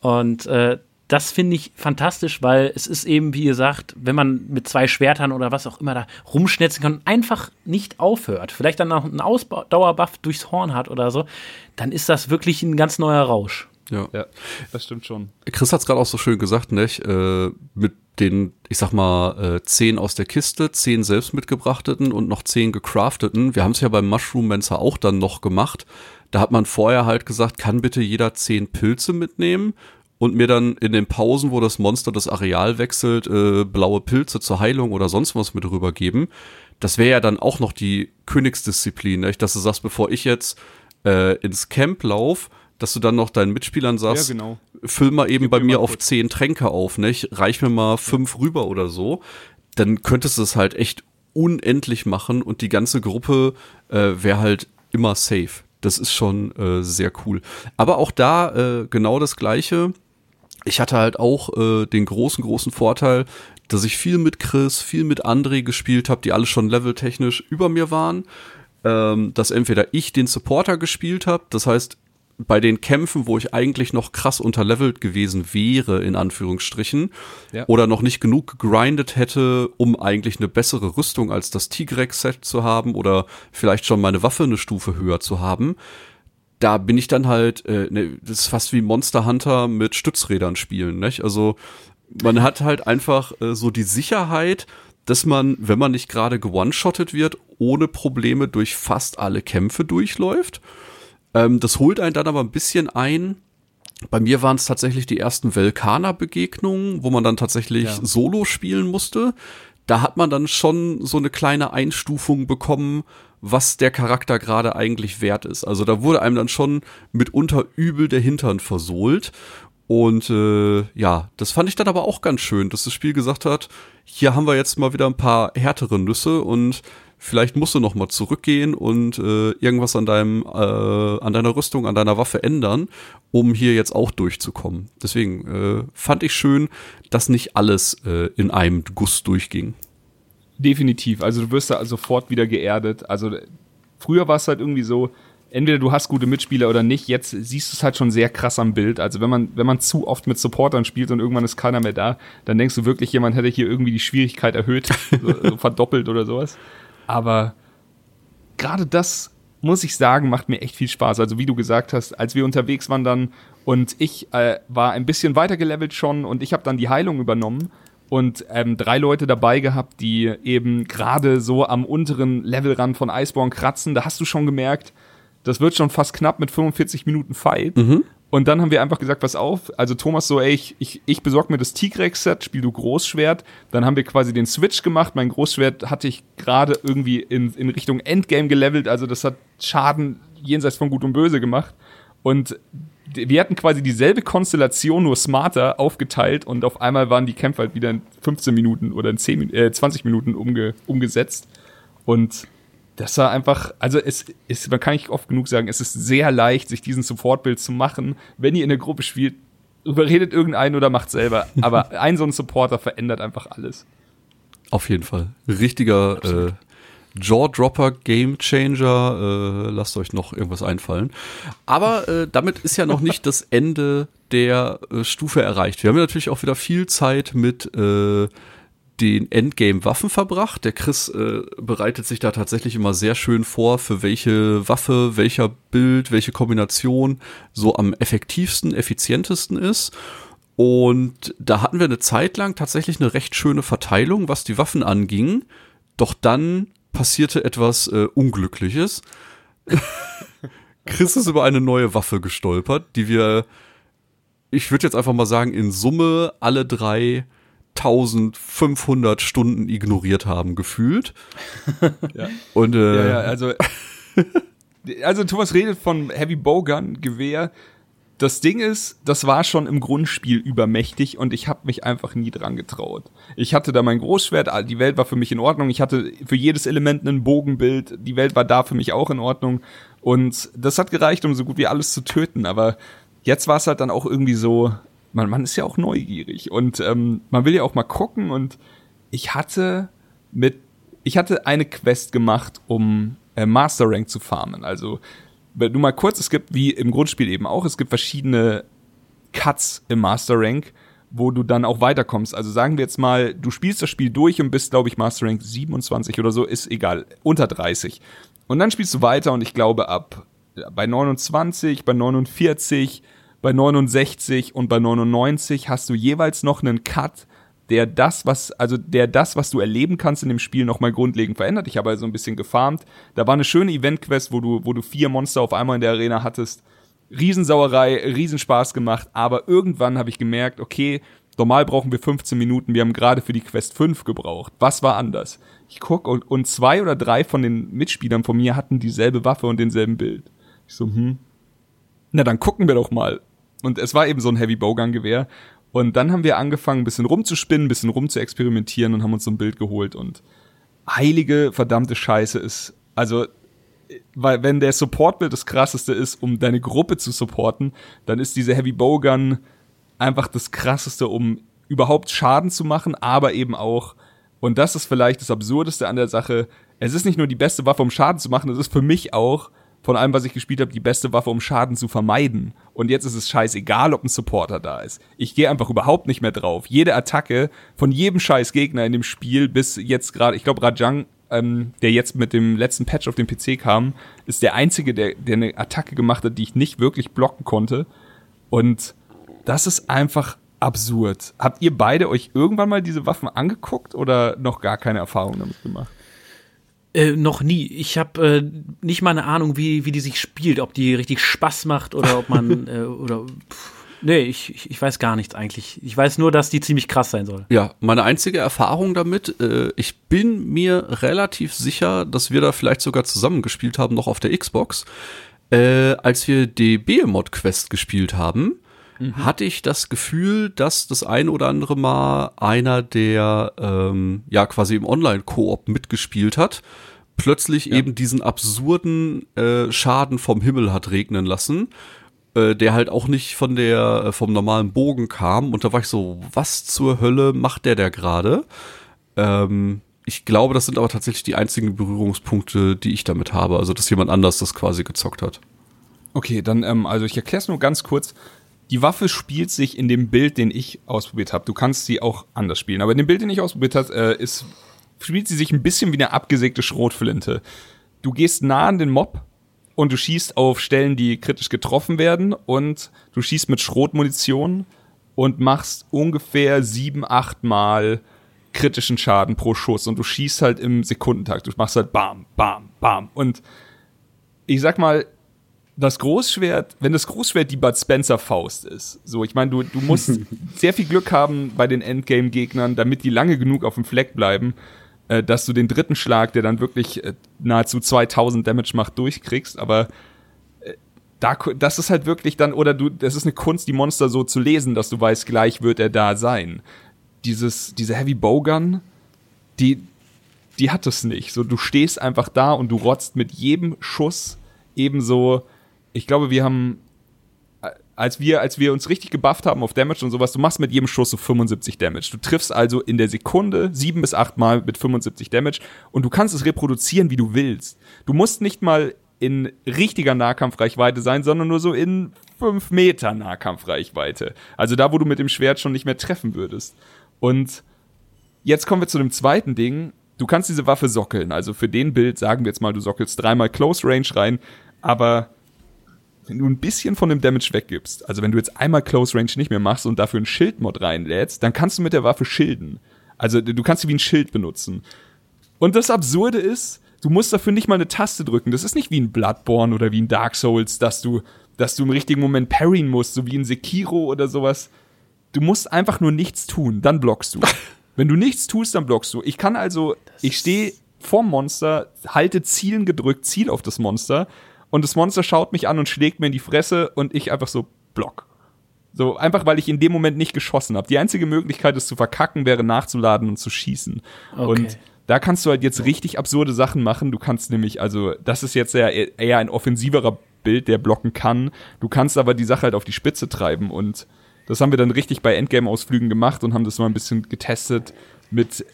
Und äh, das finde ich fantastisch, weil es ist eben, wie ihr sagt, wenn man mit zwei Schwertern oder was auch immer da rumschnetzen kann, einfach nicht aufhört, vielleicht dann noch einen Ausdauerbuff durchs Horn hat oder so, dann ist das wirklich ein ganz neuer Rausch. Ja. ja, das stimmt schon. Chris hat es gerade auch so schön gesagt, nicht? Äh, mit den, ich sag mal, äh, zehn aus der Kiste, zehn selbst mitgebrachteten und noch zehn gecrafteten. Wir haben es ja beim Mushroom Mancer auch dann noch gemacht. Da hat man vorher halt gesagt, kann bitte jeder zehn Pilze mitnehmen und mir dann in den Pausen, wo das Monster das Areal wechselt, äh, blaue Pilze zur Heilung oder sonst was mit rübergeben. Das wäre ja dann auch noch die Königsdisziplin, nicht? dass du sagst, bevor ich jetzt äh, ins Camp lauf, dass du dann noch deinen Mitspielern sagst, ja, genau. füll mal eben Gib bei mir auf kurz. zehn Tränke auf, nicht? Reich mir mal fünf rüber oder so. Dann könntest du es halt echt unendlich machen und die ganze Gruppe äh, wäre halt immer safe. Das ist schon äh, sehr cool. Aber auch da äh, genau das Gleiche. Ich hatte halt auch äh, den großen, großen Vorteil, dass ich viel mit Chris, viel mit André gespielt habe, die alle schon leveltechnisch über mir waren. Ähm, dass entweder ich den Supporter gespielt habe, das heißt, bei den Kämpfen, wo ich eigentlich noch krass unterlevelt gewesen wäre, in Anführungsstrichen, ja. oder noch nicht genug gegrindet hätte, um eigentlich eine bessere Rüstung als das Tigrex-Set zu haben oder vielleicht schon meine Waffe eine Stufe höher zu haben, da bin ich dann halt, äh, ne, das ist fast wie Monster Hunter mit Stützrädern spielen, nicht? Also man hat halt einfach äh, so die Sicherheit, dass man, wenn man nicht gerade gewone-shottet wird, ohne Probleme durch fast alle Kämpfe durchläuft. Ähm, das holt einen dann aber ein bisschen ein. Bei mir waren es tatsächlich die ersten Velkaner-Begegnungen, wo man dann tatsächlich Ja. Solo spielen musste. Da hat man dann schon so eine kleine Einstufung bekommen, was der Charakter gerade eigentlich wert ist. Also da wurde einem dann schon mitunter übel der Hintern versohlt. Und äh, ja, das fand ich dann aber auch ganz schön, dass das Spiel gesagt hat, hier haben wir jetzt mal wieder ein paar härtere Nüsse und vielleicht musst du noch mal zurückgehen und äh, irgendwas an deinem, äh, an deiner Rüstung, an deiner Waffe ändern, um hier jetzt auch durchzukommen. Deswegen äh, fand ich schön, dass nicht alles äh, in einem Guss durchging. Definitiv. Also du wirst da sofort wieder geerdet. Also früher war es halt irgendwie so, entweder du hast gute Mitspieler oder nicht. Jetzt siehst du es halt schon sehr krass am Bild. Also wenn man, wenn man zu oft mit Supportern spielt und irgendwann ist keiner mehr da, dann denkst du wirklich, jemand hätte hier irgendwie die Schwierigkeit erhöht, so, so verdoppelt oder sowas. Aber gerade das, muss ich sagen, macht mir echt viel Spaß. Also wie du gesagt hast, als wir unterwegs waren dann und ich äh, war ein bisschen weiter gelevelt schon und ich habe dann die Heilung übernommen und ähm, drei Leute dabei gehabt, die eben gerade so am unteren Levelrand von Iceborne kratzen. Da hast du schon gemerkt, das wird schon fast knapp mit 45 Minuten Fight. Und dann haben wir einfach gesagt, pass auf, also Thomas so, ey, ich, ich, ich besorg mir das Tigrex-Set, spiel du Großschwert. Dann haben wir quasi den Switch gemacht. Mein Großschwert hatte ich gerade irgendwie in, in Richtung Endgame gelevelt, also das hat Schaden jenseits von Gut und Böse gemacht. Und wir hatten quasi dieselbe Konstellation, nur smarter aufgeteilt und auf einmal waren die Kämpfe halt wieder in 15 Minuten oder in 10, Min- äh, 20 Minuten umge, umgesetzt. Und das war einfach, also es ist, man kann nicht oft genug sagen, es ist sehr leicht, sich diesen Supportbild zu machen. Wenn ihr in der Gruppe spielt, überredet irgendeinen oder macht selber. Aber ein so ein Supporter verändert einfach alles. Auf jeden Fall. Richtiger äh, Jaw-Dropper, Game Changer. Äh, lasst euch noch irgendwas einfallen. Aber äh, damit ist ja noch nicht das Ende der äh, Stufe erreicht. Wir haben ja natürlich auch wieder viel Zeit mit äh, den Endgame-Waffen verbracht. Der Chris äh, bereitet sich da tatsächlich immer sehr schön vor, für welche Waffe, welcher Bild, welche Kombination so am effektivsten, effizientesten ist. Und da hatten wir eine Zeit lang tatsächlich eine recht schöne Verteilung, was die Waffen anging. Doch dann passierte etwas äh, Unglückliches. Chris ist über eine neue Waffe gestolpert, die wir, ich würde jetzt einfach mal sagen, in Summe alle drei 1500 Stunden ignoriert haben, gefühlt. Ja. Und äh, Ja, ja, also, also Thomas redet von Heavy Bowgun, Gewehr. Das Ding ist, das war schon im Grundspiel übermächtig und ich habe mich einfach nie dran getraut. Ich hatte da mein Großschwert, die Welt war für mich in Ordnung. Ich hatte für jedes Element ein Bogenbild, die Welt war da für mich auch in Ordnung. Und das hat gereicht, um so gut wie alles zu töten. Aber jetzt war es halt dann auch irgendwie so, man, man ist ja auch neugierig und ähm, man will ja auch mal gucken. Und ich hatte mit ich hatte eine Quest gemacht, um äh, Master Rank zu farmen. Also, du mal kurz, es gibt, wie im Grundspiel eben auch, es gibt verschiedene Cuts im Master Rank, wo du dann auch weiterkommst. Also sagen wir jetzt mal, du spielst das Spiel durch und bist, glaube ich, Master Rank 27 oder so, ist egal, unter 30. Und dann spielst du weiter und ich glaube ab ja, bei 29, bei 49, bei 69 und bei 99 hast du jeweils noch einen Cut, der das, was, also der das, was du erleben kannst in dem Spiel, nochmal grundlegend verändert. Ich habe also ein bisschen gefarmt. Da war eine schöne Event-Quest, wo du, wo du vier Monster auf einmal in der Arena hattest. Riesensauerei, Riesenspaß gemacht, aber irgendwann habe ich gemerkt, okay, normal brauchen wir 15 Minuten, wir haben gerade für die Quest 5 gebraucht. Was war anders? Ich guck und, und zwei oder drei von den Mitspielern von mir hatten dieselbe Waffe und denselben Bild. Ich so, hm. Na, dann gucken wir doch mal. Und es war eben so ein Heavy Bowgun Gewehr. Und dann haben wir angefangen, ein bisschen rumzuspinnen, ein bisschen rumzuexperimentieren und haben uns so ein Bild geholt. Und heilige, verdammte Scheiße ist, also, weil wenn der Supportbild das krasseste ist, um deine Gruppe zu supporten, dann ist diese Heavy Bowgun einfach das krasseste, um überhaupt Schaden zu machen, aber eben auch, und das ist vielleicht das Absurdeste an der Sache, es ist nicht nur die beste Waffe, um Schaden zu machen, es ist für mich auch, von allem, was ich gespielt habe, die beste Waffe, um Schaden zu vermeiden. Und jetzt ist es scheißegal, ob ein Supporter da ist. Ich gehe einfach überhaupt nicht mehr drauf. Jede Attacke von jedem scheiß Gegner in dem Spiel, bis jetzt gerade, ich glaube, Rajang, ähm, der jetzt mit dem letzten Patch auf den PC kam, ist der einzige, der, der eine Attacke gemacht hat, die ich nicht wirklich blocken konnte. Und das ist einfach absurd. Habt ihr beide euch irgendwann mal diese Waffen angeguckt oder noch gar keine Erfahrung damit gemacht? Äh, noch nie. Ich habe äh, nicht mal eine Ahnung, wie, wie die sich spielt, ob die richtig Spaß macht oder ob man äh, oder pff, nee, ich, ich, weiß gar nichts eigentlich. Ich weiß nur, dass die ziemlich krass sein soll. Ja, meine einzige Erfahrung damit, äh, ich bin mir relativ sicher, dass wir da vielleicht sogar zusammengespielt haben, noch auf der Xbox. Äh, als wir die Behemoth Quest gespielt haben, mhm. hatte ich das Gefühl, dass das ein oder andere Mal einer, der ähm, ja quasi im Online-Koop mitgespielt hat, plötzlich ja. eben diesen absurden äh, Schaden vom Himmel hat regnen lassen, äh, der halt auch nicht von der äh, vom normalen Bogen kam. Und da war ich so, was zur Hölle macht der da gerade? Ähm, ich glaube, das sind aber tatsächlich die einzigen Berührungspunkte, die ich damit habe. Also, dass jemand anders das quasi gezockt hat. Okay, dann, ähm, also ich erkläre es nur ganz kurz. Die Waffe spielt sich in dem Bild, den ich ausprobiert habe. Du kannst sie auch anders spielen, aber in dem Bild, den ich ausprobiert habe, äh, ist, spielt sie sich ein bisschen wie eine abgesägte Schrotflinte. Du gehst nah an den Mob und du schießt auf Stellen, die kritisch getroffen werden und du schießt mit Schrotmunition und machst ungefähr sieben, acht Mal kritischen Schaden pro Schuss und du schießt halt im Sekundentakt. Du machst halt bam, bam, bam und ich sag mal, das Großschwert, wenn das Großschwert die Bud Spencer Faust ist, so, ich meine, du, du musst sehr viel Glück haben bei den Endgame-Gegnern, damit die lange genug auf dem Fleck bleiben, äh, dass du den dritten Schlag, der dann wirklich äh, nahezu 2000 Damage macht, durchkriegst, aber äh, da, das ist halt wirklich dann, oder du, das ist eine Kunst, die Monster so zu lesen, dass du weißt, gleich wird er da sein. Dieses, diese Heavy Bowgun, die, die hat es nicht. So, du stehst einfach da und du rotzt mit jedem Schuss ebenso ich glaube, wir haben, als wir, als wir uns richtig gebufft haben auf Damage und sowas, du machst mit jedem Schuss so 75 Damage. Du triffst also in der Sekunde sieben bis acht Mal mit 75 Damage und du kannst es reproduzieren, wie du willst. Du musst nicht mal in richtiger Nahkampfreichweite sein, sondern nur so in fünf Meter Nahkampfreichweite. Also da, wo du mit dem Schwert schon nicht mehr treffen würdest. Und jetzt kommen wir zu dem zweiten Ding. Du kannst diese Waffe sockeln. Also für den Bild sagen wir jetzt mal, du sockelst dreimal Close Range rein, aber wenn du ein bisschen von dem Damage weggibst, also wenn du jetzt einmal Close Range nicht mehr machst und dafür einen Schildmod reinlädst, dann kannst du mit der Waffe schilden. Also du kannst sie wie ein Schild benutzen. Und das Absurde ist, du musst dafür nicht mal eine Taste drücken. Das ist nicht wie ein Bloodborne oder wie ein Dark Souls, dass du, dass du im richtigen Moment parryen musst, so wie ein Sekiro oder sowas. Du musst einfach nur nichts tun, dann blockst du. Wenn du nichts tust, dann blockst du. Ich kann also, ich stehe vorm Monster, halte Zielen gedrückt, Ziel auf das Monster und das Monster schaut mich an und schlägt mir in die Fresse und ich einfach so Block. So, einfach weil ich in dem Moment nicht geschossen habe. Die einzige Möglichkeit, es zu verkacken, wäre nachzuladen und zu schießen. Okay. Und da kannst du halt jetzt richtig absurde Sachen machen. Du kannst nämlich, also, das ist jetzt eher, eher ein offensiverer Bild, der blocken kann. Du kannst aber die Sache halt auf die Spitze treiben und das haben wir dann richtig bei Endgame-Ausflügen gemacht und haben das mal ein bisschen getestet mit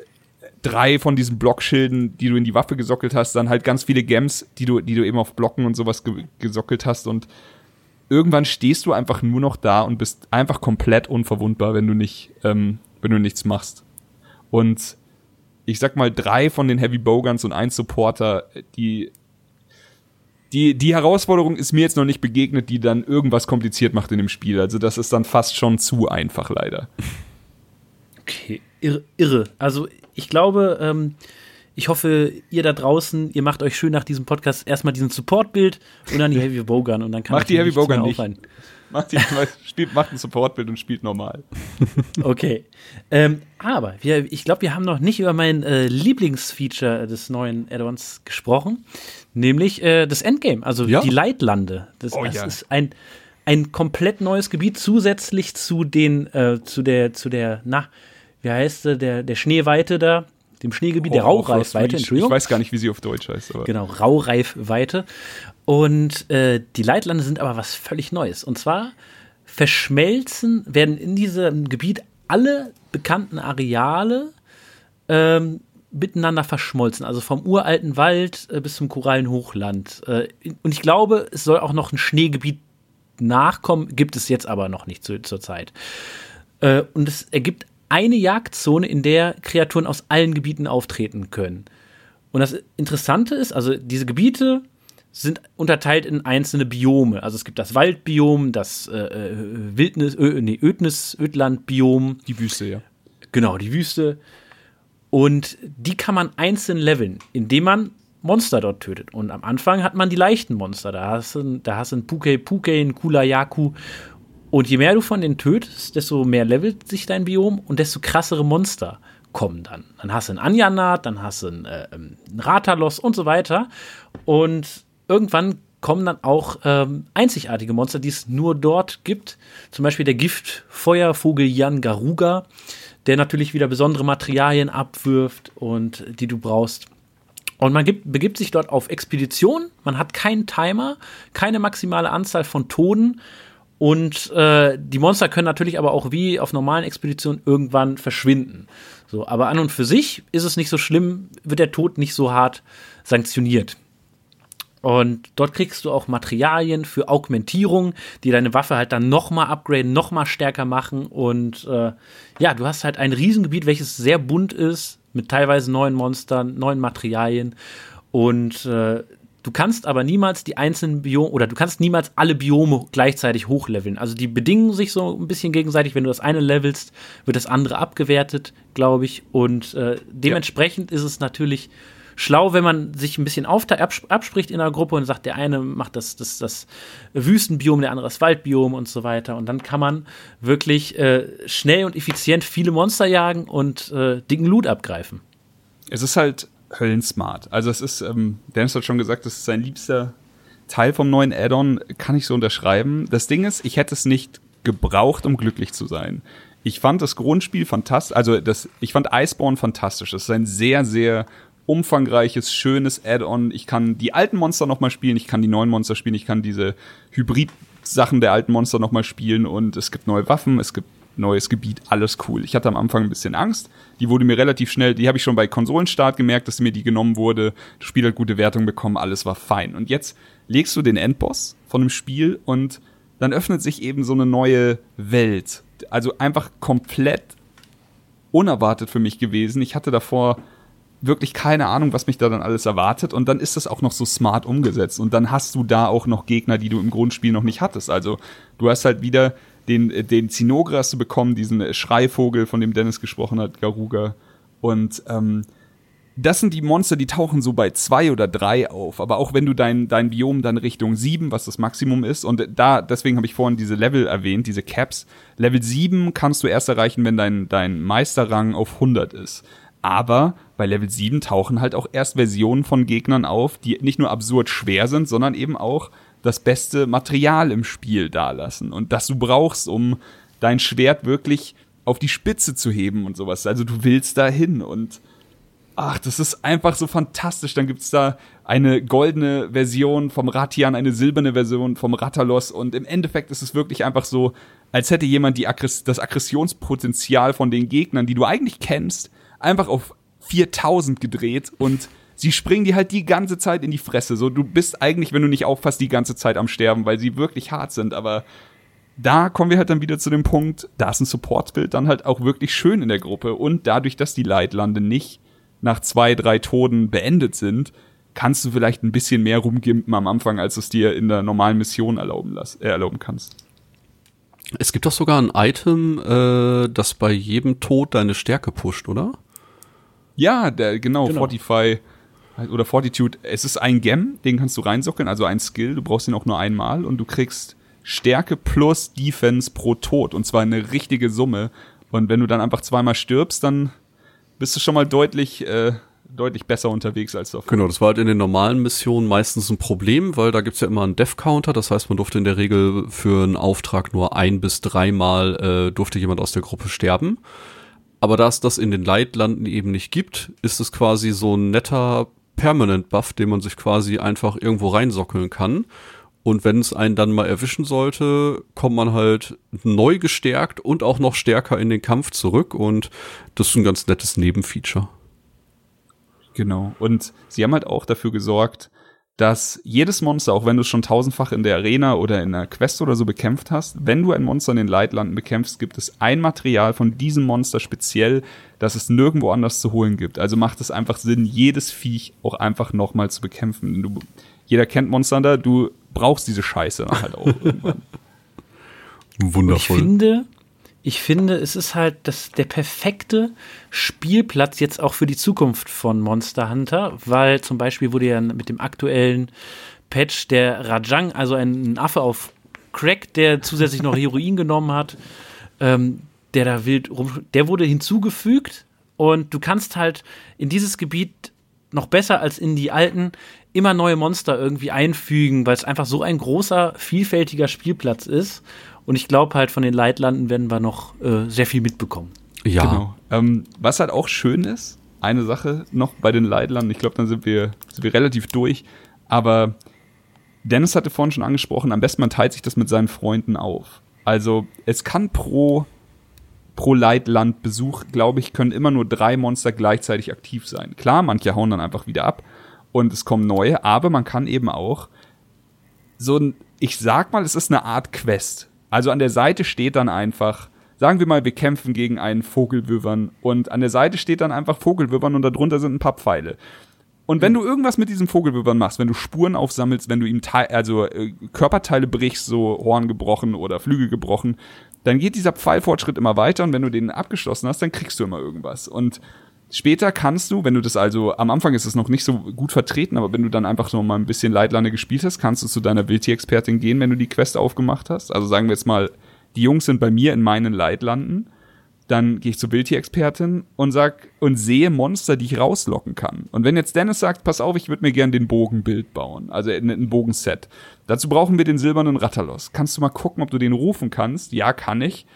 drei von diesen Blockschilden, die du in die Waffe gesockelt hast, dann halt ganz viele Gems, die du, die du eben auf Blocken und sowas ge gesockelt hast und irgendwann stehst du einfach nur noch da und bist einfach komplett unverwundbar, wenn du nicht, ähm, wenn du nichts machst. Und ich sag mal, drei von den Heavy Bowguns und ein Supporter, die, die, die Herausforderung ist mir jetzt noch nicht begegnet, die dann irgendwas kompliziert macht in dem Spiel. Also das ist dann fast schon zu einfach, leider. Okay, irre. irre. Also ich glaube, ähm, ich hoffe, ihr da draußen, ihr macht euch schön nach diesem Podcast erstmal diesen Support-Bild und dann die Heavy Bowgun und dann kann Macht die Heavy Bowgun nicht. Macht, die, spielt, macht ein Support-Bild und spielt normal. Okay. Ähm, aber wir, ich glaube, wir haben noch nicht über mein äh, Lieblingsfeature des neuen Add-ons gesprochen, nämlich äh, das Endgame, also ja? die Leitlande. Das, oh, das ja. ist ein, ein komplett neues Gebiet zusätzlich zu den, äh, zu der, zu der, na, wie heißt der, der, der Schneeweite da, dem Schneegebiet, oh, der Raureifweite, Entschuldigung. Ich weiß gar nicht, wie sie auf Deutsch heißt. Aber. Genau, Raureifweite. Und äh, die Leitlande sind aber was völlig Neues. Und zwar verschmelzen, werden in diesem Gebiet alle bekannten Areale ähm, miteinander verschmolzen. Also vom uralten Wald äh, bis zum Korallenhochland. Äh, und ich glaube, es soll auch noch ein Schneegebiet nachkommen, gibt es jetzt aber noch nicht zu, zur Zeit. Äh, und es ergibt eine Jagdzone, in der Kreaturen aus allen Gebieten auftreten können. Und das Interessante ist, also diese Gebiete sind unterteilt in einzelne Biome. Also es gibt das Waldbiom, das äh, äh Wildnis, Ö, nee, Ödnis, Ödlandbiom. Die Wüste, ja. Genau, die Wüste. Und die kann man einzeln leveln, indem man Monster dort tötet. Und am Anfang hat man die leichten Monster. Da hast du, da hast du einen Puke Puke, einen Kulayaku. Und je mehr du von denen tötest, desto mehr levelt sich dein Biom und desto krassere Monster kommen dann. Dann hast du einen Anjanat, dann hast du einen, äh, einen Ratalos und so weiter. Und irgendwann kommen dann auch ähm, einzigartige Monster, die es nur dort gibt. Zum Beispiel der Giftfeuervogel Jan Garuga, der natürlich wieder besondere Materialien abwirft und die du brauchst. Und man gibt, begibt sich dort auf Expedition. Man hat keinen Timer, keine maximale Anzahl von Toten. Und äh, die Monster können natürlich aber auch wie auf normalen Expeditionen irgendwann verschwinden. So, aber an und für sich ist es nicht so schlimm, wird der Tod nicht so hart sanktioniert. Und dort kriegst du auch Materialien für Augmentierung, die deine Waffe halt dann nochmal upgraden, nochmal stärker machen. Und äh, ja, du hast halt ein Riesengebiet, welches sehr bunt ist, mit teilweise neuen Monstern, neuen Materialien. Und äh, du kannst aber niemals die einzelnen Biome oder du kannst niemals alle Biome gleichzeitig hochleveln. Also die bedingen sich so ein bisschen gegenseitig. Wenn du das eine levelst, wird das andere abgewertet, glaube ich. Und äh, dementsprechend ja. ist es natürlich schlau, wenn man sich ein bisschen abspricht in einer Gruppe und sagt, der eine macht das, das, das Wüstenbiom, der andere das Waldbiom und so weiter. Und dann kann man wirklich äh, schnell und effizient viele Monster jagen und äh, dicken Loot abgreifen. Es ist halt höllensmart. Also es ist, ähm, Dennis hat schon gesagt, das ist sein liebster Teil vom neuen Add-on, kann ich so unterschreiben. Das Ding ist, ich hätte es nicht gebraucht, um glücklich zu sein. Ich fand das Grundspiel fantastisch, also das, ich fand Iceborne fantastisch. Das ist ein sehr, sehr umfangreiches, schönes Add-on. Ich kann die alten Monster noch mal spielen, ich kann die neuen Monster spielen, ich kann diese Hybrid-Sachen der alten Monster noch mal spielen und es gibt neue Waffen, es gibt neues Gebiet, alles cool. Ich hatte am Anfang ein bisschen Angst. Die wurde mir relativ schnell, die habe ich schon bei Konsolenstart gemerkt, dass mir die genommen wurde. Das Spiel hat gute Wertung bekommen, alles war fein. Und jetzt legst du den Endboss von dem Spiel und dann öffnet sich eben so eine neue Welt. Also einfach komplett unerwartet für mich gewesen. Ich hatte davor wirklich keine Ahnung, was mich da dann alles erwartet. Und dann ist das auch noch so smart umgesetzt. Und dann hast du da auch noch Gegner, die du im Grundspiel noch nicht hattest. Also du hast halt wieder den, den Zinogre hast du bekommen, diesen Schreivogel, von dem Dennis gesprochen hat, Garuga. Und ähm, das sind die Monster, die tauchen so bei zwei oder drei auf. Aber auch wenn du dein, dein Biom dann Richtung sieben, was das Maximum ist, und da, deswegen habe ich vorhin diese Level erwähnt, diese Caps. Level sieben kannst du erst erreichen, wenn dein, dein Meisterrang auf 100 ist. Aber bei Level 7 tauchen halt auch erst Versionen von Gegnern auf, die nicht nur absurd schwer sind, sondern eben auch das beste Material im Spiel dalassen. Und das du brauchst, um dein Schwert wirklich auf die Spitze zu heben und sowas. Also du willst da hin und ach, das ist einfach so fantastisch. Dann gibt's da eine goldene Version vom Ratian, eine silberne Version vom Ratalos und im Endeffekt ist es wirklich einfach so, als hätte jemand die Aggress das Aggressionspotenzial von den Gegnern, die du eigentlich kennst, einfach auf 4000 gedreht und sie springen dir halt die ganze Zeit in die Fresse. So, du bist eigentlich, wenn du nicht auffasst, die ganze Zeit am Sterben, weil sie wirklich hart sind, aber da kommen wir halt dann wieder zu dem Punkt, da ist ein Supportbild dann halt auch wirklich schön in der Gruppe und dadurch, dass die Leitlande nicht nach zwei, drei Toten beendet sind, kannst du vielleicht ein bisschen mehr rumgimpen am Anfang, als es dir in der normalen Mission erlauben, lass, äh, erlauben kannst. Es gibt doch sogar ein Item, äh, das bei jedem Tod deine Stärke pusht, oder? Ja, der, genau, genau. Fortify oder Fortitude. Es ist ein Gem, den kannst du reinsockeln, also ein Skill. Du brauchst ihn auch nur einmal und du kriegst Stärke plus Defense pro Tod und zwar eine richtige Summe. Und wenn du dann einfach zweimal stirbst, dann bist du schon mal deutlich, äh, deutlich besser unterwegs als davor. Genau, das war halt in den normalen Missionen meistens ein Problem, weil da gibt's ja immer einen Death-Counter. Das heißt, man durfte in der Regel für einen Auftrag nur ein bis dreimal äh, durfte jemand aus der Gruppe sterben. Aber da es das in den Leitlanden eben nicht gibt, ist es quasi so ein netter Permanent Buff, den man sich quasi einfach irgendwo reinsockeln kann. Und wenn es einen dann mal erwischen sollte, kommt man halt neu gestärkt und auch noch stärker in den Kampf zurück. Und das ist ein ganz nettes Nebenfeature. Genau. Und sie haben halt auch dafür gesorgt, dass jedes Monster, auch wenn du es schon tausendfach in der Arena oder in einer Quest oder so bekämpft hast, wenn du ein Monster in den Leitlanden bekämpfst, gibt es ein Material von diesem Monster speziell, das es nirgendwo anders zu holen gibt. Also macht es einfach Sinn, jedes Viech auch einfach nochmal zu bekämpfen. Du, jeder kennt Monster Hunter, du brauchst diese Scheiße dann halt auch irgendwann. Wundervoll. Ich finde, ich finde, es ist halt das, der perfekte Spielplatz jetzt auch für die Zukunft von Monster Hunter, weil zum Beispiel wurde ja mit dem aktuellen Patch der Rajang, also ein Affe auf Crack, der zusätzlich noch Heroin genommen hat, ähm, der da wild rum, der wurde hinzugefügt und du kannst halt in dieses Gebiet noch besser als in die alten immer neue Monster irgendwie einfügen, weil es einfach so ein großer, vielfältiger Spielplatz ist. Und ich glaube halt, von den Leitlanden werden wir noch äh, sehr viel mitbekommen. Ja. Genau. Ähm, was halt auch schön ist, eine Sache noch bei den Leitlanden, ich glaube, dann sind wir, sind wir relativ durch, aber Dennis hatte vorhin schon angesprochen, am besten man teilt sich das mit seinen Freunden auf. Also es kann pro, pro Leitlandbesuch, glaube ich, können immer nur drei Monster gleichzeitig aktiv sein. Klar, manche hauen dann einfach wieder ab und es kommen neue, aber man kann eben auch so ein, ich sag mal, es ist eine Art Quest. Also an der Seite steht dann einfach, sagen wir mal, wir kämpfen gegen einen Vogelwürwern und an der Seite steht dann einfach Vogelwürwern und darunter sind ein paar Pfeile. Und wenn du irgendwas mit diesen Vogelwürwern machst, wenn du Spuren aufsammelst, wenn du ihm Teil, also äh, Körperteile brichst, so Horn gebrochen oder Flügel gebrochen, dann geht dieser Pfeilfortschritt immer weiter und wenn du den abgeschlossen hast, dann kriegst du immer irgendwas. Und später kannst du, wenn du das also, am Anfang ist es noch nicht so gut vertreten, aber wenn du dann einfach so mal ein bisschen Leitlande gespielt hast, kannst du zu deiner Wildtierexpertin gehen, wenn du die Quest aufgemacht hast. Also sagen wir jetzt mal, die Jungs sind bei mir in meinen Leitlanden dann gehe ich zur Wildtierexpertin und sag und sehe Monster, die ich rauslocken kann. Und wenn jetzt Dennis sagt, pass auf, ich würde mir gern den Bogenbild bauen, also ein Bogenset. Dazu brauchen wir den silbernen Rattalos. Kannst du mal gucken, ob du den rufen kannst? Ja, kann ich.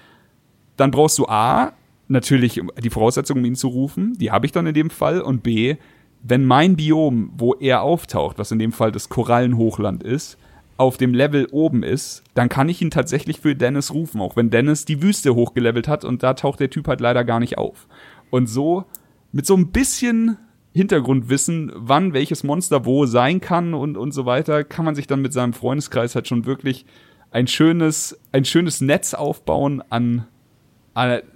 Dann brauchst du A, natürlich die Voraussetzung, um ihn zu rufen. Die habe ich dann in dem Fall. Und B, wenn mein Biom, wo er auftaucht, was in dem Fall das Korallenhochland ist, auf dem Level oben ist, dann kann ich ihn tatsächlich für Dennis rufen, auch wenn Dennis die Wüste hochgelevelt hat und da taucht der Typ halt leider gar nicht auf. Und so, mit so ein bisschen Hintergrundwissen, wann welches Monster wo sein kann und, und so weiter, kann man sich dann mit seinem Freundeskreis halt schon wirklich ein schönes, ein schönes Netz aufbauen an, an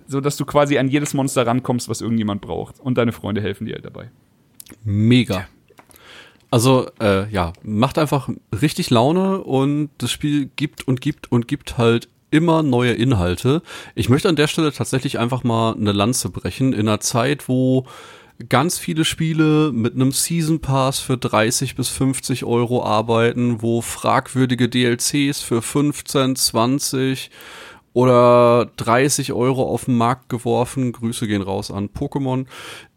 so dass du quasi an jedes Monster rankommst, was irgendjemand braucht. Und deine Freunde helfen dir halt dabei. Mega. Also, äh, ja, macht einfach richtig Laune und das Spiel gibt und gibt und gibt halt immer neue Inhalte. Ich möchte an der Stelle tatsächlich einfach mal eine Lanze brechen in einer Zeit, wo ganz viele Spiele mit einem Season Pass für 30 bis 50 Euro arbeiten, wo fragwürdige DLCs für 15, 20 oder 30 Euro auf den Markt geworfen. Grüße gehen raus an Pokémon.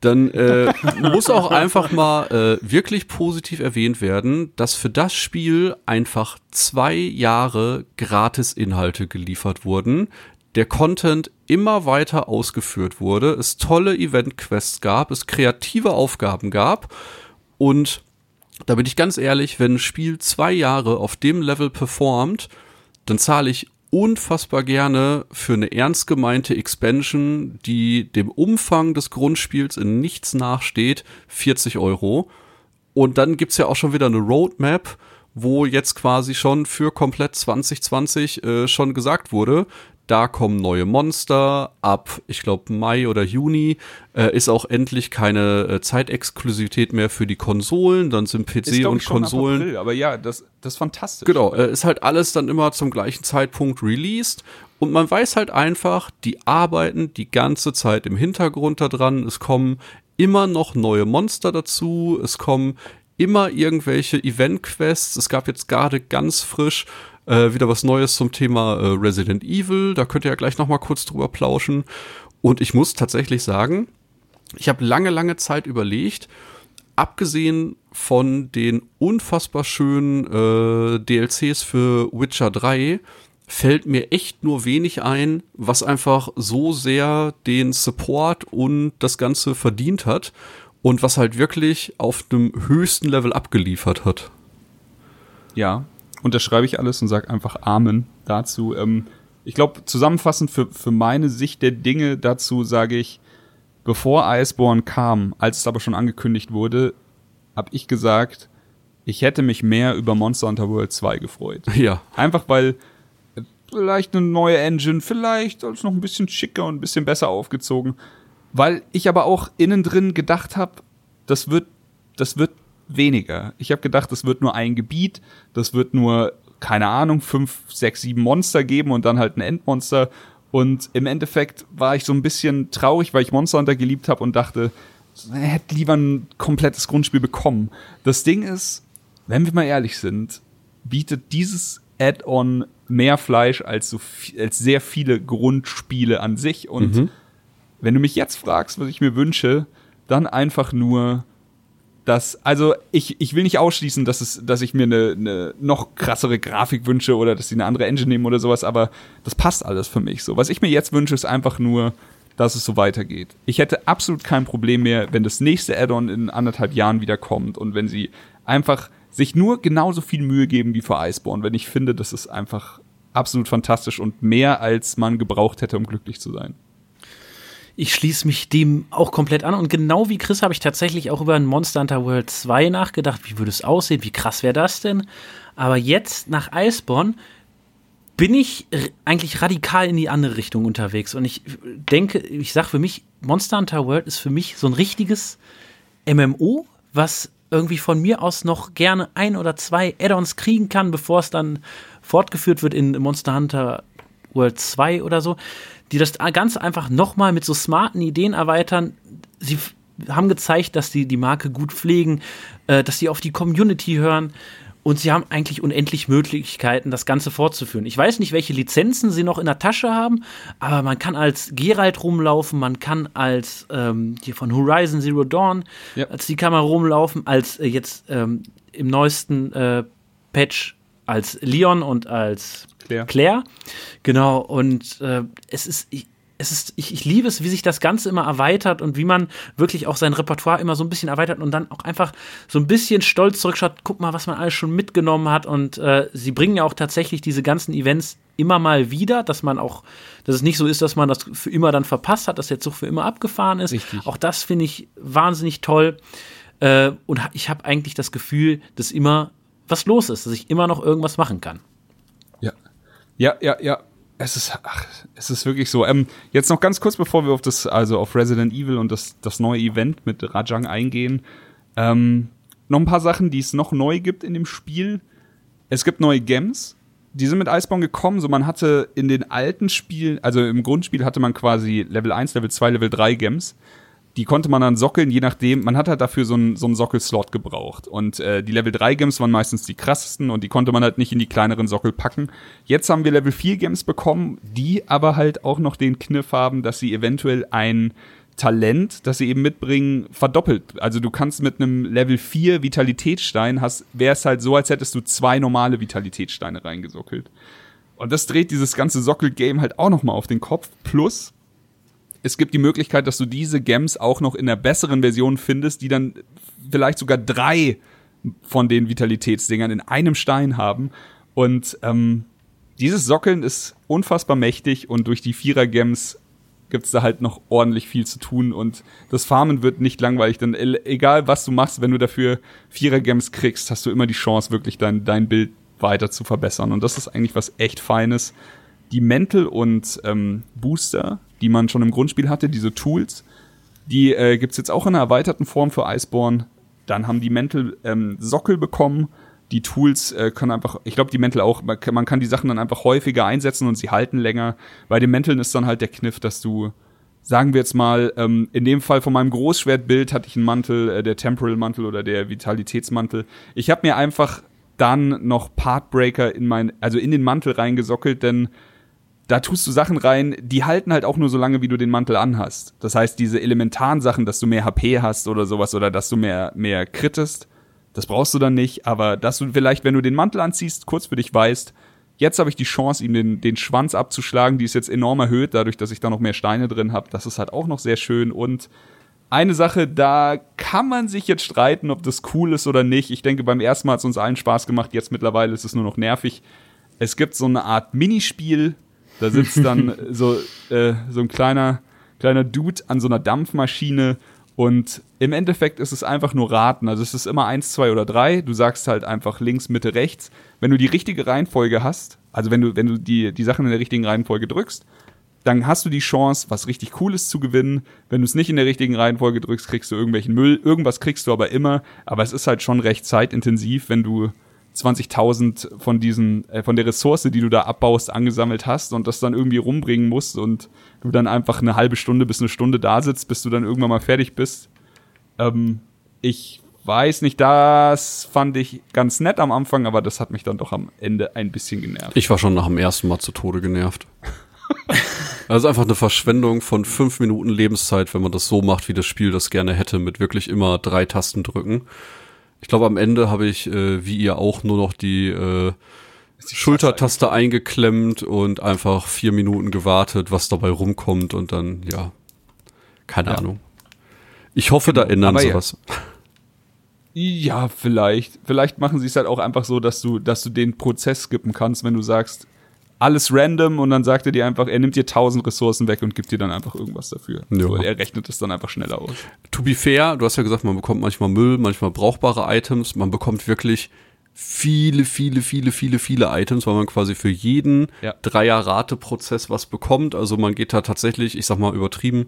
Dann äh, muss auch einfach mal äh, wirklich positiv erwähnt werden, dass für das Spiel einfach zwei Jahre Gratis-Inhalte geliefert wurden. Der Content immer weiter ausgeführt wurde, es tolle Event-Quests gab, es kreative Aufgaben gab und da bin ich ganz ehrlich, wenn ein Spiel zwei Jahre auf dem Level performt, dann zahle ich unfassbar gerne für eine ernst gemeinte Expansion, die dem Umfang des Grundspiels in nichts nachsteht, 40 Euro. Und dann gibt's ja auch schon wieder eine Roadmap, wo jetzt quasi schon für komplett 2020 äh, schon gesagt wurde, da kommen neue Monster. Ab, ich glaube, Mai oder Juni äh, ist auch endlich keine äh, Zeitexklusivität mehr für die Konsolen. Dann sind PC Ist, und ich, Konsolen. April, aber ja, das, das ist fantastisch. Genau, äh, ist halt alles dann immer zum gleichen Zeitpunkt released. Und man weiß halt einfach, die arbeiten die ganze Zeit im Hintergrund da dran. Es kommen immer noch neue Monster dazu. Es kommen immer irgendwelche Event-Quests. Es gab jetzt gerade ganz frisch äh, wieder was Neues zum Thema äh, Resident Evil. Da könnt ihr ja gleich noch mal kurz drüber plauschen. Und ich muss tatsächlich sagen, ich habe lange, lange Zeit überlegt, abgesehen von den unfassbar schönen äh, DLCs für Witcher 3, fällt mir echt nur wenig ein, was einfach so sehr den Support und das Ganze verdient hat und was halt wirklich auf einem höchsten Level abgeliefert hat. Ja, unterschreibe ich alles und sage einfach Amen dazu. Ähm, ich glaube, zusammenfassend für, für meine Sicht der Dinge dazu sage ich, bevor Iceborne kam, als es aber schon angekündigt wurde, habe ich gesagt, ich hätte mich mehr über Monster Hunter World 2 gefreut. Ja. Einfach weil äh, vielleicht eine neue Engine, vielleicht alles noch ein bisschen schicker und ein bisschen besser aufgezogen. Weil ich aber auch innen drin gedacht habe, das wird, das wird weniger. Ich habe gedacht, das wird nur ein Gebiet, das wird nur, keine Ahnung, fünf, sechs, sieben Monster geben und dann halt ein Endmonster. Und im Endeffekt war ich so ein bisschen traurig, weil ich Monster Hunter geliebt habe und dachte, er hätte lieber ein komplettes Grundspiel bekommen. Das Ding ist, wenn wir mal ehrlich sind, bietet dieses Add-on mehr Fleisch als, so als sehr viele Grundspiele an sich. Und mhm. wenn du mich jetzt fragst, was ich mir wünsche, dann einfach nur dass, also ich, ich will nicht ausschließen, dass, es, dass ich mir eine, eine noch krassere Grafik wünsche oder dass sie eine andere Engine nehmen oder sowas, aber das passt alles für mich so. Was ich mir jetzt wünsche, ist einfach nur, dass es so weitergeht. Ich hätte absolut kein Problem mehr, wenn das nächste Add-on in anderthalb Jahren wieder kommt und wenn sie einfach sich nur genauso viel Mühe geben wie für Iceborne, wenn ich finde, das ist einfach absolut fantastisch und mehr als man gebraucht hätte, um glücklich zu sein ich schließe mich dem auch komplett an. Und genau wie Chris habe ich tatsächlich auch über ein Monster Hunter World 2 nachgedacht. Wie würde es aussehen? Wie krass wäre das denn? Aber jetzt nach Iceborne bin ich eigentlich radikal in die andere Richtung unterwegs. Und ich denke, ich sage für mich, Monster Hunter World ist für mich so ein richtiges MMO, was irgendwie von mir aus noch gerne ein oder zwei Add-ons kriegen kann, bevor es dann fortgeführt wird in Monster Hunter World 2 oder so die das ganz einfach nochmal mit so smarten Ideen erweitern. Sie haben gezeigt, dass die die Marke gut pflegen, äh, dass sie auf die Community hören und sie haben eigentlich unendlich Möglichkeiten, das Ganze fortzuführen. Ich weiß nicht, welche Lizenzen sie noch in der Tasche haben, aber man kann als Geralt rumlaufen, man kann als ähm, hier von Horizon Zero Dawn ja. als die Kamera rumlaufen, als äh, jetzt ähm, im neuesten äh, Patch als Leon und als Claire. Claire. Genau, und äh, es ist. Ich, es ist, ich, ich liebe es, wie sich das Ganze immer erweitert und wie man wirklich auch sein Repertoire immer so ein bisschen erweitert und dann auch einfach so ein bisschen stolz zurückschaut, guck mal, was man alles schon mitgenommen hat. Und äh, sie bringen ja auch tatsächlich diese ganzen Events immer mal wieder, dass man auch, dass es nicht so ist, dass man das für immer dann verpasst hat, dass der Zug für immer abgefahren ist. Richtig. Auch das finde ich wahnsinnig toll. Äh, und ich habe eigentlich das Gefühl, dass immer was los ist, dass ich immer noch irgendwas machen kann. Ja, ja, ja. Es ist, ach, es ist wirklich so. Ähm, jetzt noch ganz kurz, bevor wir auf das, also auf Resident Evil und das, das neue Event mit Rajang eingehen. Ähm, noch ein paar Sachen, die es noch neu gibt in dem Spiel. Es gibt neue Gems. Die sind mit Iceborne gekommen. So, man hatte in den alten Spielen, also im Grundspiel hatte man quasi Level 1, Level 2, Level 3 Gems die konnte man dann sockeln, je nachdem, man hat halt dafür so einen so einen Sockelslot gebraucht. Und äh, die Level 3 Games waren meistens die krassesten und die konnte man halt nicht in die kleineren Sockel packen. Jetzt haben wir Level 4 Games bekommen, die aber halt auch noch den Kniff haben, dass sie eventuell ein Talent, das sie eben mitbringen, verdoppelt. Also du kannst mit einem Level 4 Vitalitätsstein, wäre es halt so, als hättest du zwei normale Vitalitätssteine reingesockelt. Und das dreht dieses ganze Sockel-Game halt auch nochmal auf den Kopf. Plus, es gibt die Möglichkeit, dass du diese Gems auch noch in der besseren Version findest, die dann vielleicht sogar drei von den Vitalitätsdingern in einem Stein haben. Und ähm, dieses Sockeln ist unfassbar mächtig und durch die Vierer-Gems gibt es da halt noch ordentlich viel zu tun und das Farmen wird nicht langweilig, denn egal was du machst, wenn du dafür Vierer-Gems kriegst, hast du immer die Chance, wirklich dein, dein Bild weiter zu verbessern. Und das ist eigentlich was echt Feines. Die Mäntel und ähm, Booster, die man schon im Grundspiel hatte, diese Tools, die äh, gibt jetzt auch in einer erweiterten Form für Iceborne. Dann haben die Mäntel ähm, Sockel bekommen. Die Tools äh, können einfach, ich glaube, die Mäntel auch, man kann, man kann die Sachen dann einfach häufiger einsetzen und sie halten länger. Bei den Mänteln ist dann halt der Kniff, dass du, sagen wir jetzt mal, ähm, in dem Fall von meinem Großschwertbild hatte ich einen Mantel, äh, der Temporal Mantel oder der Vitalitätsmantel. Ich habe mir einfach dann noch Partbreaker in mein, also in den Mantel reingesockelt, denn da tust du Sachen rein, die halten halt auch nur so lange, wie du den Mantel anhast. Das heißt, diese elementaren Sachen, dass du mehr HP hast oder sowas oder dass du mehr, mehr krittest, das brauchst du dann nicht. Aber dass du vielleicht, wenn du den Mantel anziehst, kurz für dich weißt, jetzt habe ich die Chance, ihm den, den Schwanz abzuschlagen. Die ist jetzt enorm erhöht, dadurch, dass ich da noch mehr Steine drin habe. Das ist halt auch noch sehr schön. Und eine Sache, da kann man sich jetzt streiten, ob das cool ist oder nicht. Ich denke, beim ersten Mal hat es uns allen Spaß gemacht. Jetzt mittlerweile ist es nur noch nervig. Es gibt so eine Art Minispiel, da sitzt dann so, äh, so ein kleiner, kleiner Dude an so einer Dampfmaschine und im Endeffekt ist es einfach nur raten. Also es ist immer eins, zwei oder drei. Du sagst halt einfach links, Mitte, rechts. Wenn du die richtige Reihenfolge hast, also wenn du, wenn du die, die Sachen in der richtigen Reihenfolge drückst, dann hast du die Chance, was richtig Cooles zu gewinnen. Wenn du es nicht in der richtigen Reihenfolge drückst, kriegst du irgendwelchen Müll. Irgendwas kriegst du aber immer. Aber es ist halt schon recht zeitintensiv, wenn du 20.000 von diesen, äh, von der Ressource, die du da abbaust, angesammelt hast und das dann irgendwie rumbringen musst und du dann einfach eine halbe Stunde bis eine Stunde da sitzt, bis du dann irgendwann mal fertig bist. Ähm, ich weiß nicht, das fand ich ganz nett am Anfang, aber das hat mich dann doch am Ende ein bisschen genervt. Ich war schon nach dem ersten Mal zu Tode genervt. Also einfach eine Verschwendung von fünf Minuten Lebenszeit, wenn man das so macht, wie das Spiel das gerne hätte, mit wirklich immer drei Tasten drücken. Ich glaube, am Ende habe ich, äh, wie ihr auch, nur noch die, äh, die Schultertaste eingeklemmt und einfach vier Minuten gewartet, was dabei rumkommt und dann, ja, keine Ja. Ahnung. Ich hoffe, da ändern Aber sie ja. was. Ja, vielleicht. Vielleicht machen sie es halt auch einfach so, dass du, dass du den Prozess skippen kannst, wenn du sagst, alles random und dann sagt er dir einfach, er nimmt dir tausend Ressourcen weg und gibt dir dann einfach irgendwas dafür. Ja. So, er rechnet es dann einfach schneller aus. To be fair, du hast ja gesagt, man bekommt manchmal Müll, manchmal brauchbare Items, man bekommt wirklich viele, viele, viele, viele, viele Items, weil man quasi für jeden Ja. Dreier-Rate-Prozess was bekommt. Also man geht da tatsächlich, ich sag mal übertrieben,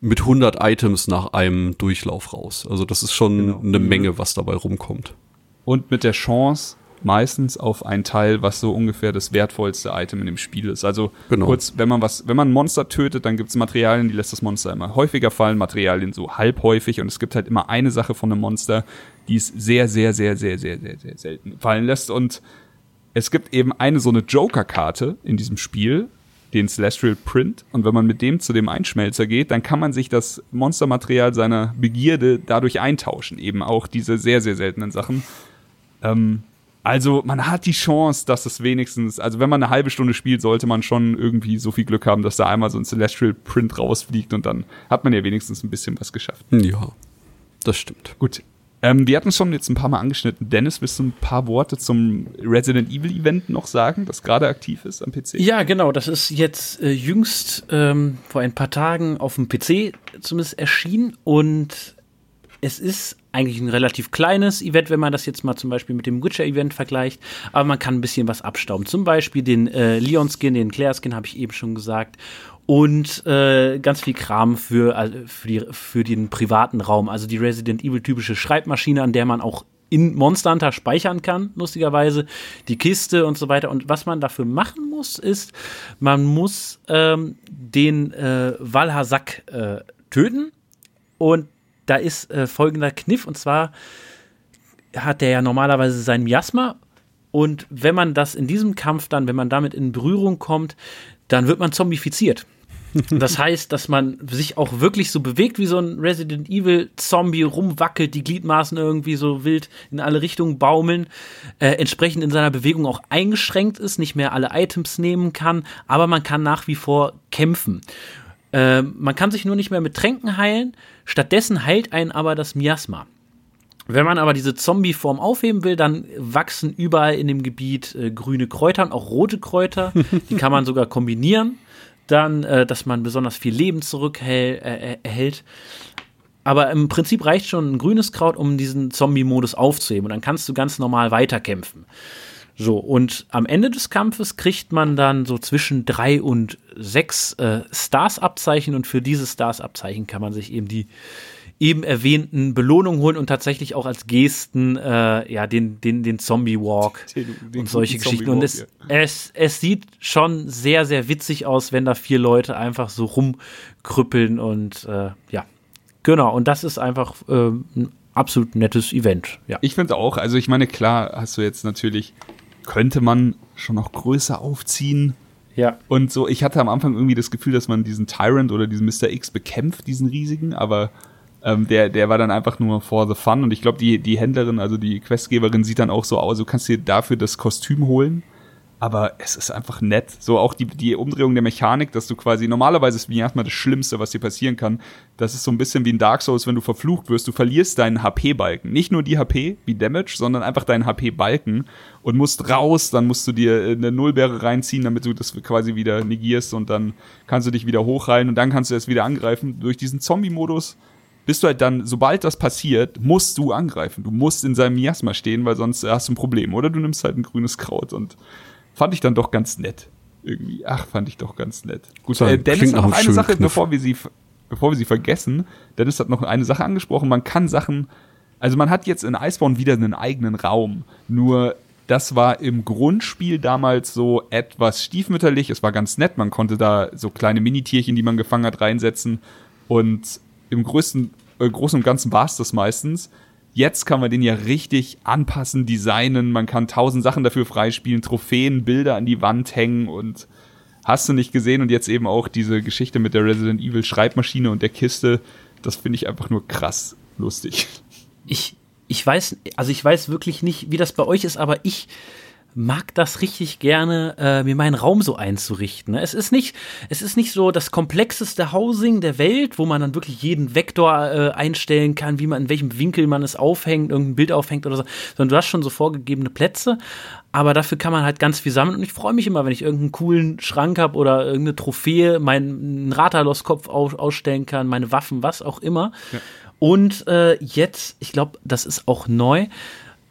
mit 100 Items nach einem Durchlauf raus. Also das ist schon Genau. eine Menge, was dabei rumkommt. Und mit der Chance meistens auf ein Teil, was so ungefähr das wertvollste Item in dem Spiel ist. Also Genau. kurz, wenn man was, wenn man ein Monster tötet, dann gibt es Materialien, die lässt das Monster immer häufiger fallen, Materialien so halb häufig und es gibt halt immer eine Sache von einem Monster, die es sehr, sehr, sehr, sehr, sehr, sehr, sehr selten fallen lässt. Und es gibt eben eine so eine Joker-Karte in diesem Spiel, den Celestial Print. Und wenn man mit dem zu dem Einschmelzer geht, dann kann man sich das Monstermaterial seiner Begierde dadurch eintauschen. Eben auch diese sehr, sehr seltenen Sachen. Ähm, also man hat die Chance, dass es wenigstens, also wenn man eine halbe Stunde spielt, sollte man schon irgendwie so viel Glück haben, dass da einmal so ein Celestial Print rausfliegt und dann hat man ja wenigstens ein bisschen was geschafft. Ja, das stimmt. Gut. Ähm, wir hatten es schon jetzt ein paar Mal angeschnitten. Dennis, willst du ein paar Worte zum Resident Evil Event noch sagen, das gerade aktiv ist am PC? Ja, genau. Das ist jetzt äh, jüngst ähm, vor ein paar Tagen auf dem PC zumindest erschienen und es ist eigentlich ein relativ kleines Event, wenn man das jetzt mal zum Beispiel mit dem Witcher-Event vergleicht, aber man kann ein bisschen was abstauben. Zum Beispiel den äh, Leon-Skin, den Claire-Skin, habe ich eben schon gesagt. Und äh, ganz viel Kram für, also für, die, für den privaten Raum. Also die Resident Evil-typische Schreibmaschine, an der man auch in Monster Hunter speichern kann, lustigerweise, die Kiste und so weiter. Und was man dafür machen muss, ist, man muss ähm, den äh, Valhasak äh, töten. Und da ist äh, folgender Kniff, und zwar hat der ja normalerweise sein Miasma. Und wenn man das in diesem Kampf dann, wenn man damit in Berührung kommt, dann wird man zombifiziert. Das heißt, dass man sich auch wirklich so bewegt wie so ein Resident Evil Zombie rumwackelt, die Gliedmaßen irgendwie so wild in alle Richtungen baumeln, äh, entsprechend in seiner Bewegung auch eingeschränkt ist, nicht mehr alle Items nehmen kann, aber man kann nach wie vor kämpfen. Äh, man kann sich nur nicht mehr mit Tränken heilen, stattdessen heilt einen aber das Miasma. Wenn man aber diese Zombie-Form aufheben will, dann wachsen überall in dem Gebiet äh, grüne Kräuter und auch rote Kräuter. Die kann man sogar kombinieren. Dann, äh, dass man besonders viel Leben zurückerhält. Äh, erhält. Aber im Prinzip reicht schon ein grünes Kraut, um diesen Zombie-Modus aufzuheben. Und dann kannst du ganz normal weiterkämpfen. So, und am Ende des Kampfes kriegt man dann so zwischen drei und sechs äh, Stars-Abzeichen. Und für diese Stars-Abzeichen kann man sich eben die eben erwähnten Belohnungen holen und tatsächlich auch als Gesten äh, ja den den den Zombie Walk Den- den und solche Geschichten. Und es, es es sieht schon sehr sehr witzig aus, wenn da vier Leute einfach so rumkrüppeln und äh, ja. Genau und das ist einfach äh, ein absolut nettes Event ja. Ich finde auch, also ich meine, klar hast du jetzt natürlich, könnte man schon noch größer aufziehen. ja Und so, ich hatte am Anfang irgendwie das Gefühl, dass man diesen Tyrant oder diesen Mr. X bekämpft, diesen riesigen, aber ähm, der, der war dann einfach nur for the fun. Und ich glaube, die, die Händlerin, also die Questgeberin, sieht dann auch so aus, du kannst dir dafür das Kostüm holen. Aber es ist einfach nett. So auch die, die Umdrehung der Mechanik, dass du quasi, normalerweise ist wie erstmal das Schlimmste, was dir passieren kann. Das ist so ein bisschen wie in Dark Souls, wenn du verflucht wirst. Du verlierst deinen HP-Balken. Nicht nur die HP wie Damage, sondern einfach deinen HP-Balken und musst raus. Dann musst du dir äh, eine Nullbeere reinziehen, damit du das quasi wieder negierst und dann kannst du dich wieder hochreihen und dann kannst du es wieder angreifen. Durch diesen Zombie-Modus bist du halt dann, sobald das passiert, musst du angreifen. Du musst in seinem Miasma stehen, weil sonst hast du ein Problem. Oder du nimmst halt ein grünes Kraut und fand ich dann doch ganz nett. Irgendwie, ach, fand ich doch ganz nett. Gut, So, äh, Dennis hat noch eine Sache, Kniff. bevor wir sie, bevor wir sie vergessen. Dennis hat noch eine Sache angesprochen. Man kann Sachen, also man hat jetzt in Iceborne wieder einen eigenen Raum. Nur das war im Grundspiel damals so etwas stiefmütterlich. Es war ganz nett. Man konnte da so kleine Minitierchen, die man gefangen hat, reinsetzen. Und im größten, äh, Großen und Ganzen war es das meistens. Jetzt kann man den ja richtig anpassen, designen. Man kann tausend Sachen dafür freispielen, Trophäen, Bilder an die Wand hängen und hast du nicht gesehen. Und jetzt eben auch diese Geschichte mit der Resident Evil Schreibmaschine und der Kiste. Das finde ich einfach nur krass lustig. ich, ich weiß, also ich weiß wirklich nicht, wie das bei euch ist, aber ich mag das richtig gerne, äh, mir meinen Raum so einzurichten. ne? Es ist nicht, es ist nicht so das komplexeste Housing der Welt, wo man dann wirklich jeden Vektor äh, einstellen kann, wie man in welchem Winkel man es aufhängt, irgendein Bild aufhängt oder so, sondern du hast schon so vorgegebene Plätze, aber dafür kann man halt ganz viel sammeln und ich freue mich immer, wenn ich irgendeinen coolen Schrank habe oder irgendeine Trophäe, meinen Rathalos-Kopf aus, ausstellen kann, meine Waffen, was auch immer. Und äh, jetzt, ich glaube, das ist auch neu,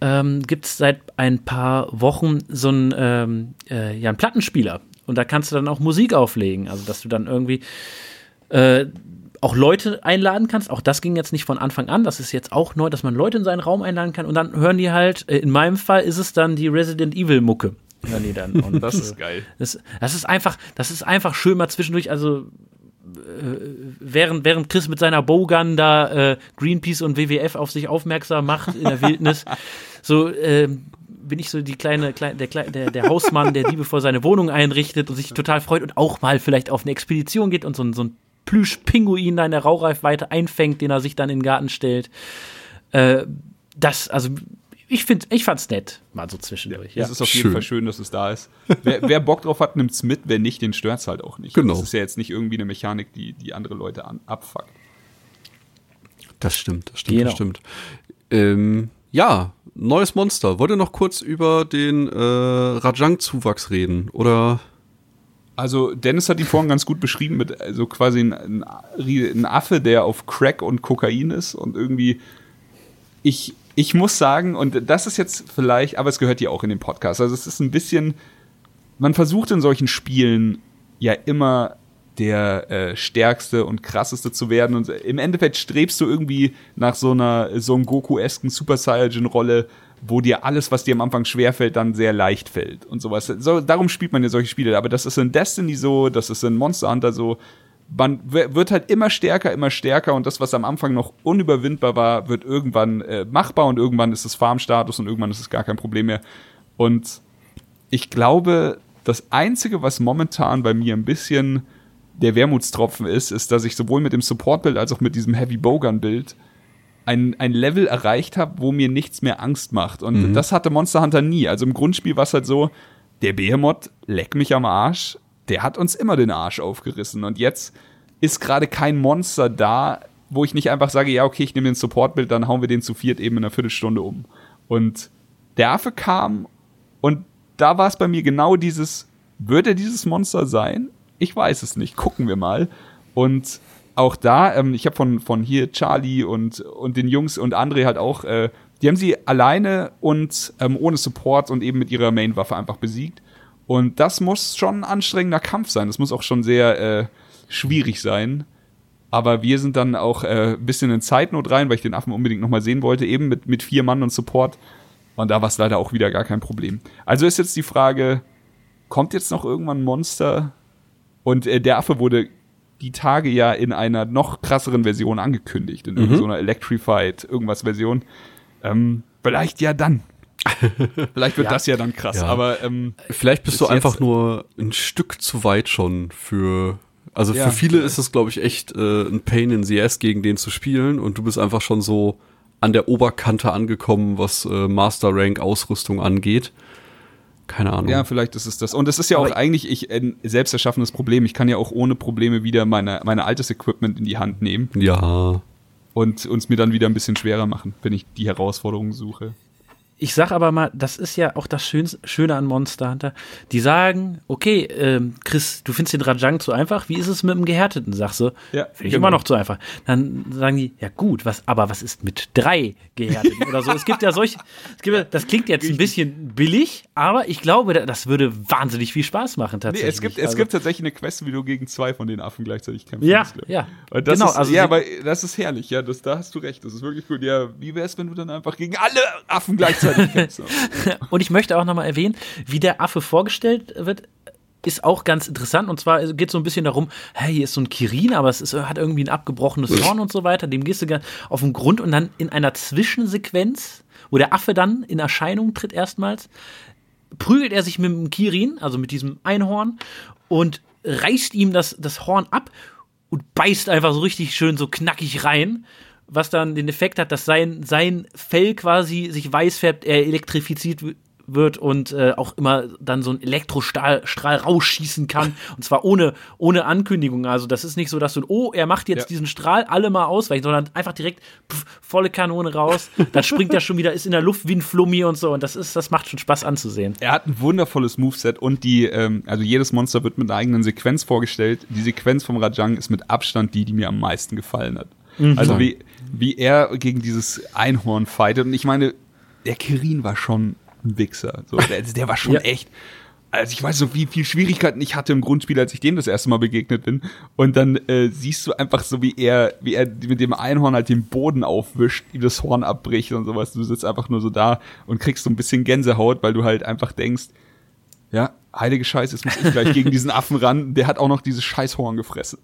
ähm, gibt es seit ein paar Wochen so einen, ähm, äh, ja, einen Plattenspieler. Und da kannst du dann auch Musik auflegen. Also, dass du dann irgendwie äh, auch Leute einladen kannst. Auch das ging jetzt nicht von Anfang an. Das ist jetzt auch neu, dass man Leute in seinen Raum einladen kann. Und dann hören die halt, äh, in meinem Fall ist es dann die Resident Evil Mucke. Hören die dann. Und, Das ist geil. das, das ist einfach, das ist einfach schön mal zwischendurch, also äh, während, während Chris mit seiner Bowgun da äh, Greenpeace und WWF auf sich aufmerksam macht in der Wildnis, so ähm, bin ich so die kleine, kleine der, der, der Hausmann, der liebevoll seine Wohnung einrichtet und sich total freut und auch mal vielleicht auf eine Expedition geht und so, ein- so ein Plüsch-Pinguin da in der Raureifweite einfängt, den er sich dann in den Garten stellt. Äh, das, also ich finde, ich fand's nett, mal so zwischendurch. Ja. Es ist auf jeden Schön. Fall schön, dass es da ist. Wer, wer Bock drauf hat, nimmt's mit. Wer nicht, den stört's halt auch nicht. Genau. Das ist ja jetzt nicht irgendwie eine Mechanik, die, die andere Leute an, abfuckt. Das stimmt, das stimmt, Genau. das stimmt. Ähm, ja, neues Monster. Wollt ihr noch kurz über den äh, Rajang-Zuwachs reden? Oder Also Dennis hat ihn vorhin ganz gut beschrieben mit also quasi ein, ein Affe, der auf Crack und Kokain ist und irgendwie ich ich muss sagen und das ist jetzt vielleicht, aber es gehört ja auch in den Podcast. Also es ist ein bisschen man versucht in solchen Spielen ja immer der äh, stärkste und krasseste zu werden und im Endeffekt strebst du irgendwie nach so einer so einem Goku-esken Super Saiyan Rolle, wo dir alles, was dir am Anfang schwerfällt, dann sehr leicht fällt und sowas. So, darum spielt man ja solche Spiele, aber das ist in Destiny so, das ist in Monster Hunter so. Man wird halt immer stärker, immer stärker und das, was am Anfang noch unüberwindbar war, wird irgendwann äh, machbar und irgendwann ist es Farmstatus und irgendwann ist es gar kein Problem mehr. Und ich glaube, das Einzige, was momentan bei mir ein bisschen der Wermutstropfen ist, ist, dass ich sowohl mit dem Support-Bild als auch mit diesem Heavy Bogan-Bild ein, ein Level erreicht habe, wo mir nichts mehr Angst macht. Und das hatte Monster Hunter nie. Also im Grundspiel war es halt so, der Behemoth, leck mich am Arsch, der hat uns immer den Arsch aufgerissen. Und jetzt ist gerade kein Monster da, wo ich nicht einfach sage, ja, okay, ich nehme den Support-Bild, dann hauen wir den zu viert eben in einer Viertelstunde um. Und der Affe kam und da war es bei mir genau dieses, wird er dieses Monster sein? Ich weiß es nicht. Gucken wir mal. Und auch da, ähm, ich habe von, von hier Charlie und, und den Jungs und André halt auch, äh, die haben sie alleine und ähm, ohne Support und eben mit ihrer Main-Waffe einfach besiegt. Und das muss schon ein anstrengender Kampf sein. Das muss auch schon sehr äh, schwierig sein. Aber wir sind dann auch äh, bisschen in Zeitnot rein, weil ich den Affen unbedingt nochmal sehen wollte, eben mit, mit vier Mann und Support. Und da war es leider auch wieder gar kein Problem. Also ist jetzt die Frage, kommt jetzt noch irgendwann ein Monster? Und äh, der Affe wurde die Tage ja in einer noch krasseren Version angekündigt, in irgendeiner so einer Electrified irgendwas Version. Ähm, vielleicht ja dann. vielleicht wird das ja dann krass. Ja. Aber ähm, vielleicht bist Bis du einfach jetzt- nur ein Stück zu weit schon für. Also Ja, für viele ist es, glaube ich, echt äh, ein Pain in the Ass, gegen den zu spielen. Und du bist einfach schon so an der Oberkante angekommen, was äh, Master Rank Ausrüstung angeht. Keine Ahnung. Ja, vielleicht ist es das. Und es ist ja auch Aber- eigentlich ich, ein selbst erschaffenes Problem. Ich kann ja auch ohne Probleme wieder meine, meine altes Equipment in die Hand nehmen ja. und uns mir dann wieder ein bisschen schwerer machen, wenn ich die Herausforderungen suche. Ich sag aber mal, das ist ja auch das Schönste, Schöne an Monster Hunter. Die sagen, okay, ähm, Chris, du findest den Rajang zu einfach. Wie ist es mit dem Gehärteten? Sagst du, Ja, finde ich genau. immer noch zu einfach. Dann sagen die, ja gut, was, aber was ist mit drei Gehärteten oder so? Es gibt ja solche, es gibt, ja- das klingt jetzt ein bisschen billig, aber ich glaube, da- das würde wahnsinnig viel Spaß machen Nee, tatsächlich. es gibt, es Also- gibt tatsächlich eine Quest, wie du gegen zwei von den Affen gleichzeitig kämpfen Ja, musst, ja. Und das Genau, ist, also ja, aber das ist herrlich, ja, das, da hast du recht, das ist wirklich gut. Ja, wie wär's, wenn du dann einfach gegen alle Affen gleichzeitig kämpfst? Und ich möchte auch nochmal erwähnen, wie der Affe vorgestellt wird, ist auch ganz interessant. Und zwar geht es so ein bisschen darum, hey, hier ist so ein Kirin, aber es ist, hat irgendwie ein abgebrochenes Horn und so weiter. Dem gehst du auf den Grund und dann in einer Zwischensequenz, wo der Affe dann in Erscheinung tritt erstmals, prügelt er sich mit dem Kirin, also mit diesem Einhorn, und reißt ihm das, das Horn ab und beißt einfach so richtig schön so knackig rein, was dann den Effekt hat, dass sein, sein Fell quasi sich weiß färbt, er elektrifiziert wird und äh, auch immer dann so ein Elektrostrahl Strahl rausschießen kann. Und zwar ohne, ohne Ankündigung. Also das ist nicht so, dass du, oh, er macht jetzt Ja. diesen Strahl, alle mal ausweichen, sondern einfach direkt pff, volle Kanone raus. Dann springt er schon wieder, ist in der Luft wie ein Flummi und so. Und das ist, das macht schon Spaß anzusehen. Er hat ein wundervolles Moveset und die, ähm, also jedes Monster wird mit einer eigenen Sequenz vorgestellt. Die Sequenz vom Rajang ist mit Abstand die, die mir am meisten gefallen hat. Also wie, wie er gegen dieses Einhorn fightet. Und ich meine, der Kirin war schon ein Wichser. So, der, der war schon Ja. echt. Also ich weiß so, wie viel Schwierigkeiten ich hatte im Grundspiel, als ich dem das erste Mal begegnet bin. Und dann äh, siehst du einfach so, wie er, wie er mit dem Einhorn halt den Boden aufwischt, ihm das Horn abbricht und sowas. Du sitzt einfach nur so da und kriegst so ein bisschen Gänsehaut, weil du halt einfach denkst, ja, heilige Scheiße, jetzt muss ich gleich gegen diesen Affen ran. Der hat auch noch dieses Scheißhorn gefressen.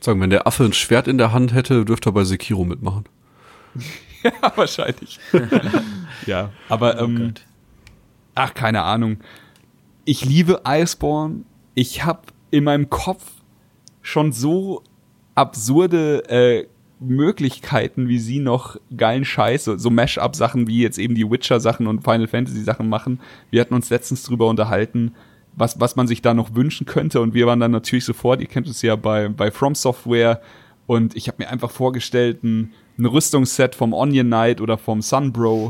Sagen, wenn der Affe ein Schwert in der Hand hätte, dürfte er bei Sekiro mitmachen. ja, wahrscheinlich. ja, aber ähm, Gott. ach, keine Ahnung. Ich liebe Iceborne. Ich habe in meinem Kopf schon so absurde äh, Möglichkeiten, wie sie noch geilen Scheiß, so, so Mash-up-Sachen wie jetzt eben die Witcher-Sachen und Final Fantasy-Sachen machen. Wir hatten uns letztens drüber unterhalten, was, was man sich da noch wünschen könnte. Und wir waren dann natürlich sofort, ihr kennt es ja bei, bei From Software. Und ich habe mir einfach vorgestellt, ein, ein Rüstungsset vom Onion Knight oder vom Sunbro.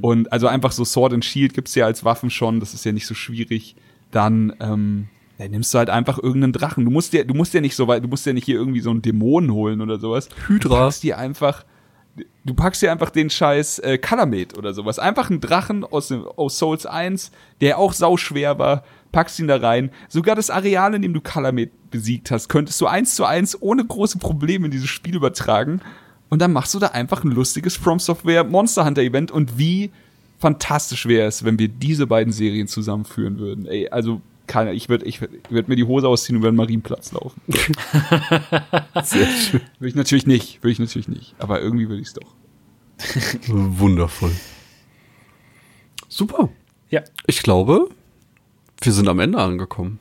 Und also einfach so Sword and Shield gibt's ja als Waffen schon, das ist ja nicht so schwierig. Dann, ähm, dann nimmst du halt einfach irgendeinen Drachen. Du musst dir, du musst ja nicht so weit, du musst ja nicht hier irgendwie so einen Dämonen holen oder sowas. Hydra. Du packst dir einfach, du packst dir einfach den Scheiß äh, Kalamet oder sowas. Einfach einen Drachen aus, dem, aus Souls 1, der auch sauschwer war, packst ihn da rein. Sogar das Areal, in dem du Kalamet besiegt hast, könntest du eins zu eins ohne große Probleme in dieses Spiel übertragen. Und dann machst du da einfach ein lustiges From Software Monster Hunter Event und wie fantastisch wäre es, wenn wir diese beiden Serien zusammenführen würden. Ey, also keine, ich würde ich würd, ich würd mir die Hose ausziehen und über den Marienplatz laufen. Sehr schön. Würde ich natürlich nicht, würde ich natürlich nicht. Aber irgendwie würde ich es doch. Wundervoll. Super. Ja. Ich glaube, wir sind am Ende angekommen.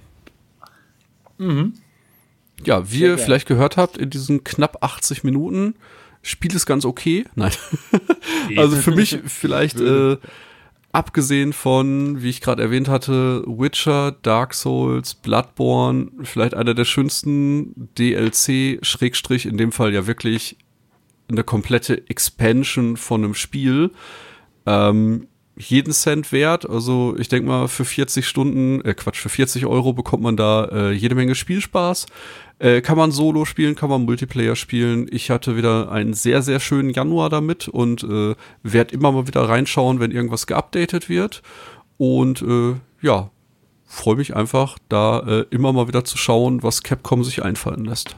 Ja, wie ihr vielleicht gehört habt, in diesen knapp 80 Minuten Spiel ist ganz okay. Nein. also für mich vielleicht äh, abgesehen von, wie ich gerade erwähnt hatte, Witcher, Dark Souls, Bloodborne, vielleicht einer der schönsten DLC, Schrägstrich, in dem Fall ja wirklich eine komplette Expansion von einem Spiel. Ähm, jeden Cent wert. Also ich denke mal, für 40 Stunden, äh Quatsch, für 40 Euro bekommt man da äh, jede Menge Spielspaß. Äh, kann man Solo spielen, kann man Multiplayer spielen. Ich hatte wieder einen sehr, sehr schönen Januar damit und äh, werde immer mal wieder reinschauen, wenn irgendwas geupdatet wird. Und äh, ja, freue mich einfach, da äh, immer mal wieder zu schauen, was Capcom sich einfallen lässt.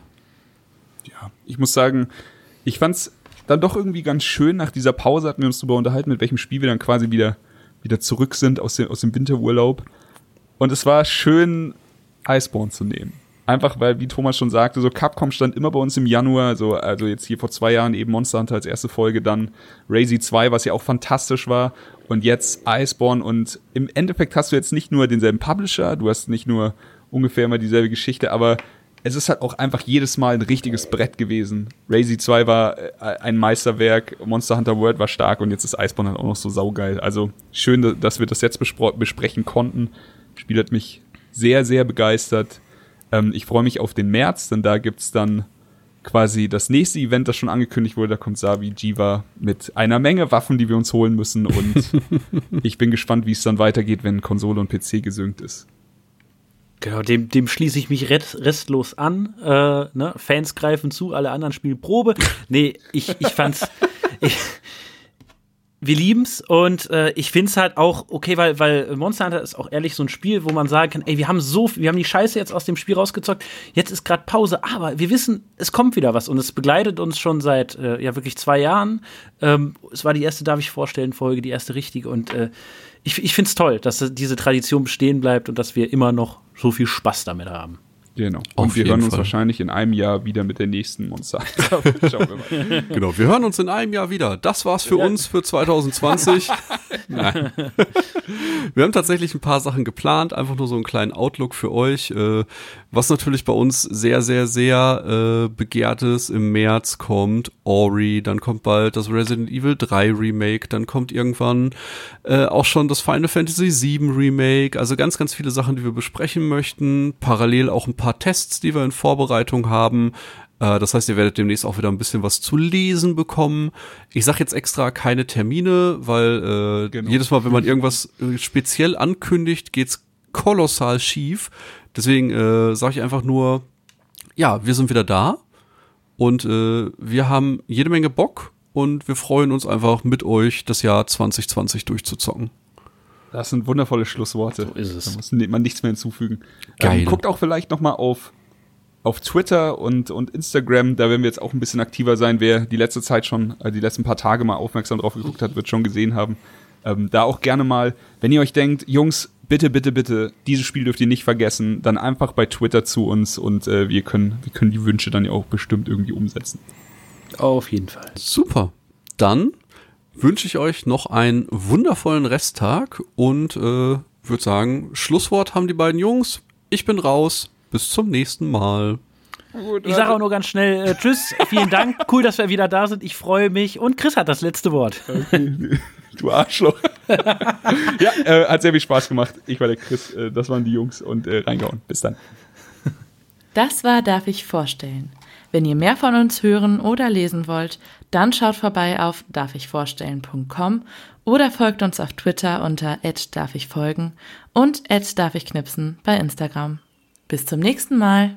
ja, ich muss sagen, ich fand's dann doch irgendwie ganz schön. Nach dieser Pause hatten wir uns darüber unterhalten, mit welchem Spiel wir dann quasi wieder, wieder zurück sind aus dem, aus dem Winterurlaub. Und es war schön, Iceborne zu nehmen. Einfach weil, wie Thomas schon sagte, so Capcom stand immer bei uns im Januar, so, also jetzt hier vor zwei Jahren eben Monster Hunter als erste Folge, dann Razy 2, was ja auch fantastisch war, und jetzt Iceborne und im Endeffekt hast du jetzt nicht nur denselben Publisher, du hast nicht nur ungefähr immer dieselbe Geschichte, aber es ist halt auch einfach jedes Mal ein richtiges Brett gewesen. Razy 2 war äh, ein Meisterwerk, Monster Hunter World war stark und jetzt ist Iceborne halt auch noch so saugeil. Also schön, dass wir das jetzt besprechen konnten. Das Spiel hat mich sehr, sehr begeistert. Ähm, ich freue mich auf den März, denn da gibt's dann quasi das nächste Event, das schon angekündigt wurde. Da kommt Savi Jiva mit einer Menge Waffen, die wir uns holen müssen. Und ich bin gespannt, wie es dann weitergeht, wenn Konsole und PC gesynkt ist. Genau, dem, dem schließe ich mich rest, restlos an. Äh, ne? Fans greifen zu, alle anderen spielen Probe. Nee, ich, ich fand's. ich, wir lieben's und äh, ich find's halt auch okay, weil, weil Monster Hunter ist auch ehrlich so ein Spiel, wo man sagen kann, ey, wir haben so, wir haben die Scheiße jetzt aus dem Spiel rausgezockt, jetzt ist gerade Pause, aber wir wissen, es kommt wieder was und es begleitet uns schon seit äh, ja wirklich zwei Jahren. Ähm, es war die erste, darf ich vorstellen, Folge, die erste richtige und äh, ich, ich finde es toll, dass diese Tradition bestehen bleibt und dass wir immer noch so viel Spaß damit haben. Genau. Und Auf wir jeden hören uns Fall. wahrscheinlich in einem Jahr wieder mit der nächsten Monster. Schauen wir mal. Genau, wir hören uns in einem Jahr wieder. Das war's für uns für 2020. Nein. Wir haben tatsächlich ein paar Sachen geplant, einfach nur so einen kleinen Outlook für euch. Äh, was natürlich bei uns sehr, sehr, sehr äh, begehrt ist, im März kommt Ori, dann kommt bald das Resident Evil 3 Remake, dann kommt irgendwann äh, auch schon das Final Fantasy 7 Remake, also ganz, ganz viele Sachen, die wir besprechen möchten. Parallel auch ein paar Tests, die wir in Vorbereitung haben. Äh, Das heißt, ihr werdet demnächst auch wieder ein bisschen was zu lesen bekommen. Ich sage jetzt extra keine Termine, weil äh, Genau. jedes Mal, wenn man irgendwas äh, speziell ankündigt, geht's kolossal schief. Deswegen äh, sage ich einfach nur, ja, wir sind wieder da und äh, wir haben jede Menge Bock und wir freuen uns einfach mit euch das Jahr 2020 durchzuzocken. Das sind wundervolle Schlussworte. So ist es. Da muss man nichts mehr hinzufügen. Geil. Ähm, guckt auch vielleicht noch mal auf auf Twitter und, und Instagram, da werden wir jetzt auch ein bisschen aktiver sein. Wer die letzte Zeit schon, äh, die letzten paar Tage mal aufmerksam drauf geguckt hat, wird schon gesehen haben. Ähm, da auch gerne mal, wenn ihr euch denkt, Jungs, bitte, bitte, bitte, dieses Spiel dürft ihr nicht vergessen, dann einfach bei Twitter zu uns und äh, wir, können, wir können die Wünsche dann ja auch bestimmt irgendwie umsetzen. Auf jeden Fall. Super. Dann wünsche ich euch noch einen wundervollen Resttag und äh, würde sagen, Schlusswort haben die beiden Jungs. Ich bin raus. Bis zum nächsten Mal. Ich sage auch nur ganz schnell äh, Tschüss, vielen Dank, cool, dass wir wieder da sind. Ich freue mich und Chris hat das letzte Wort. Du Arschloch. ja, äh, hat sehr viel Spaß gemacht. Ich war der Chris, äh, das waren die Jungs und äh, reingehauen. Bis dann. Das war Darf ich vorstellen. Wenn ihr mehr von uns hören oder lesen wollt, dann schaut vorbei auf darfichvorstellen.com oder folgt uns auf Twitter unter @darfichfolgen und @darfichknipsen bei Instagram. Bis zum nächsten Mal.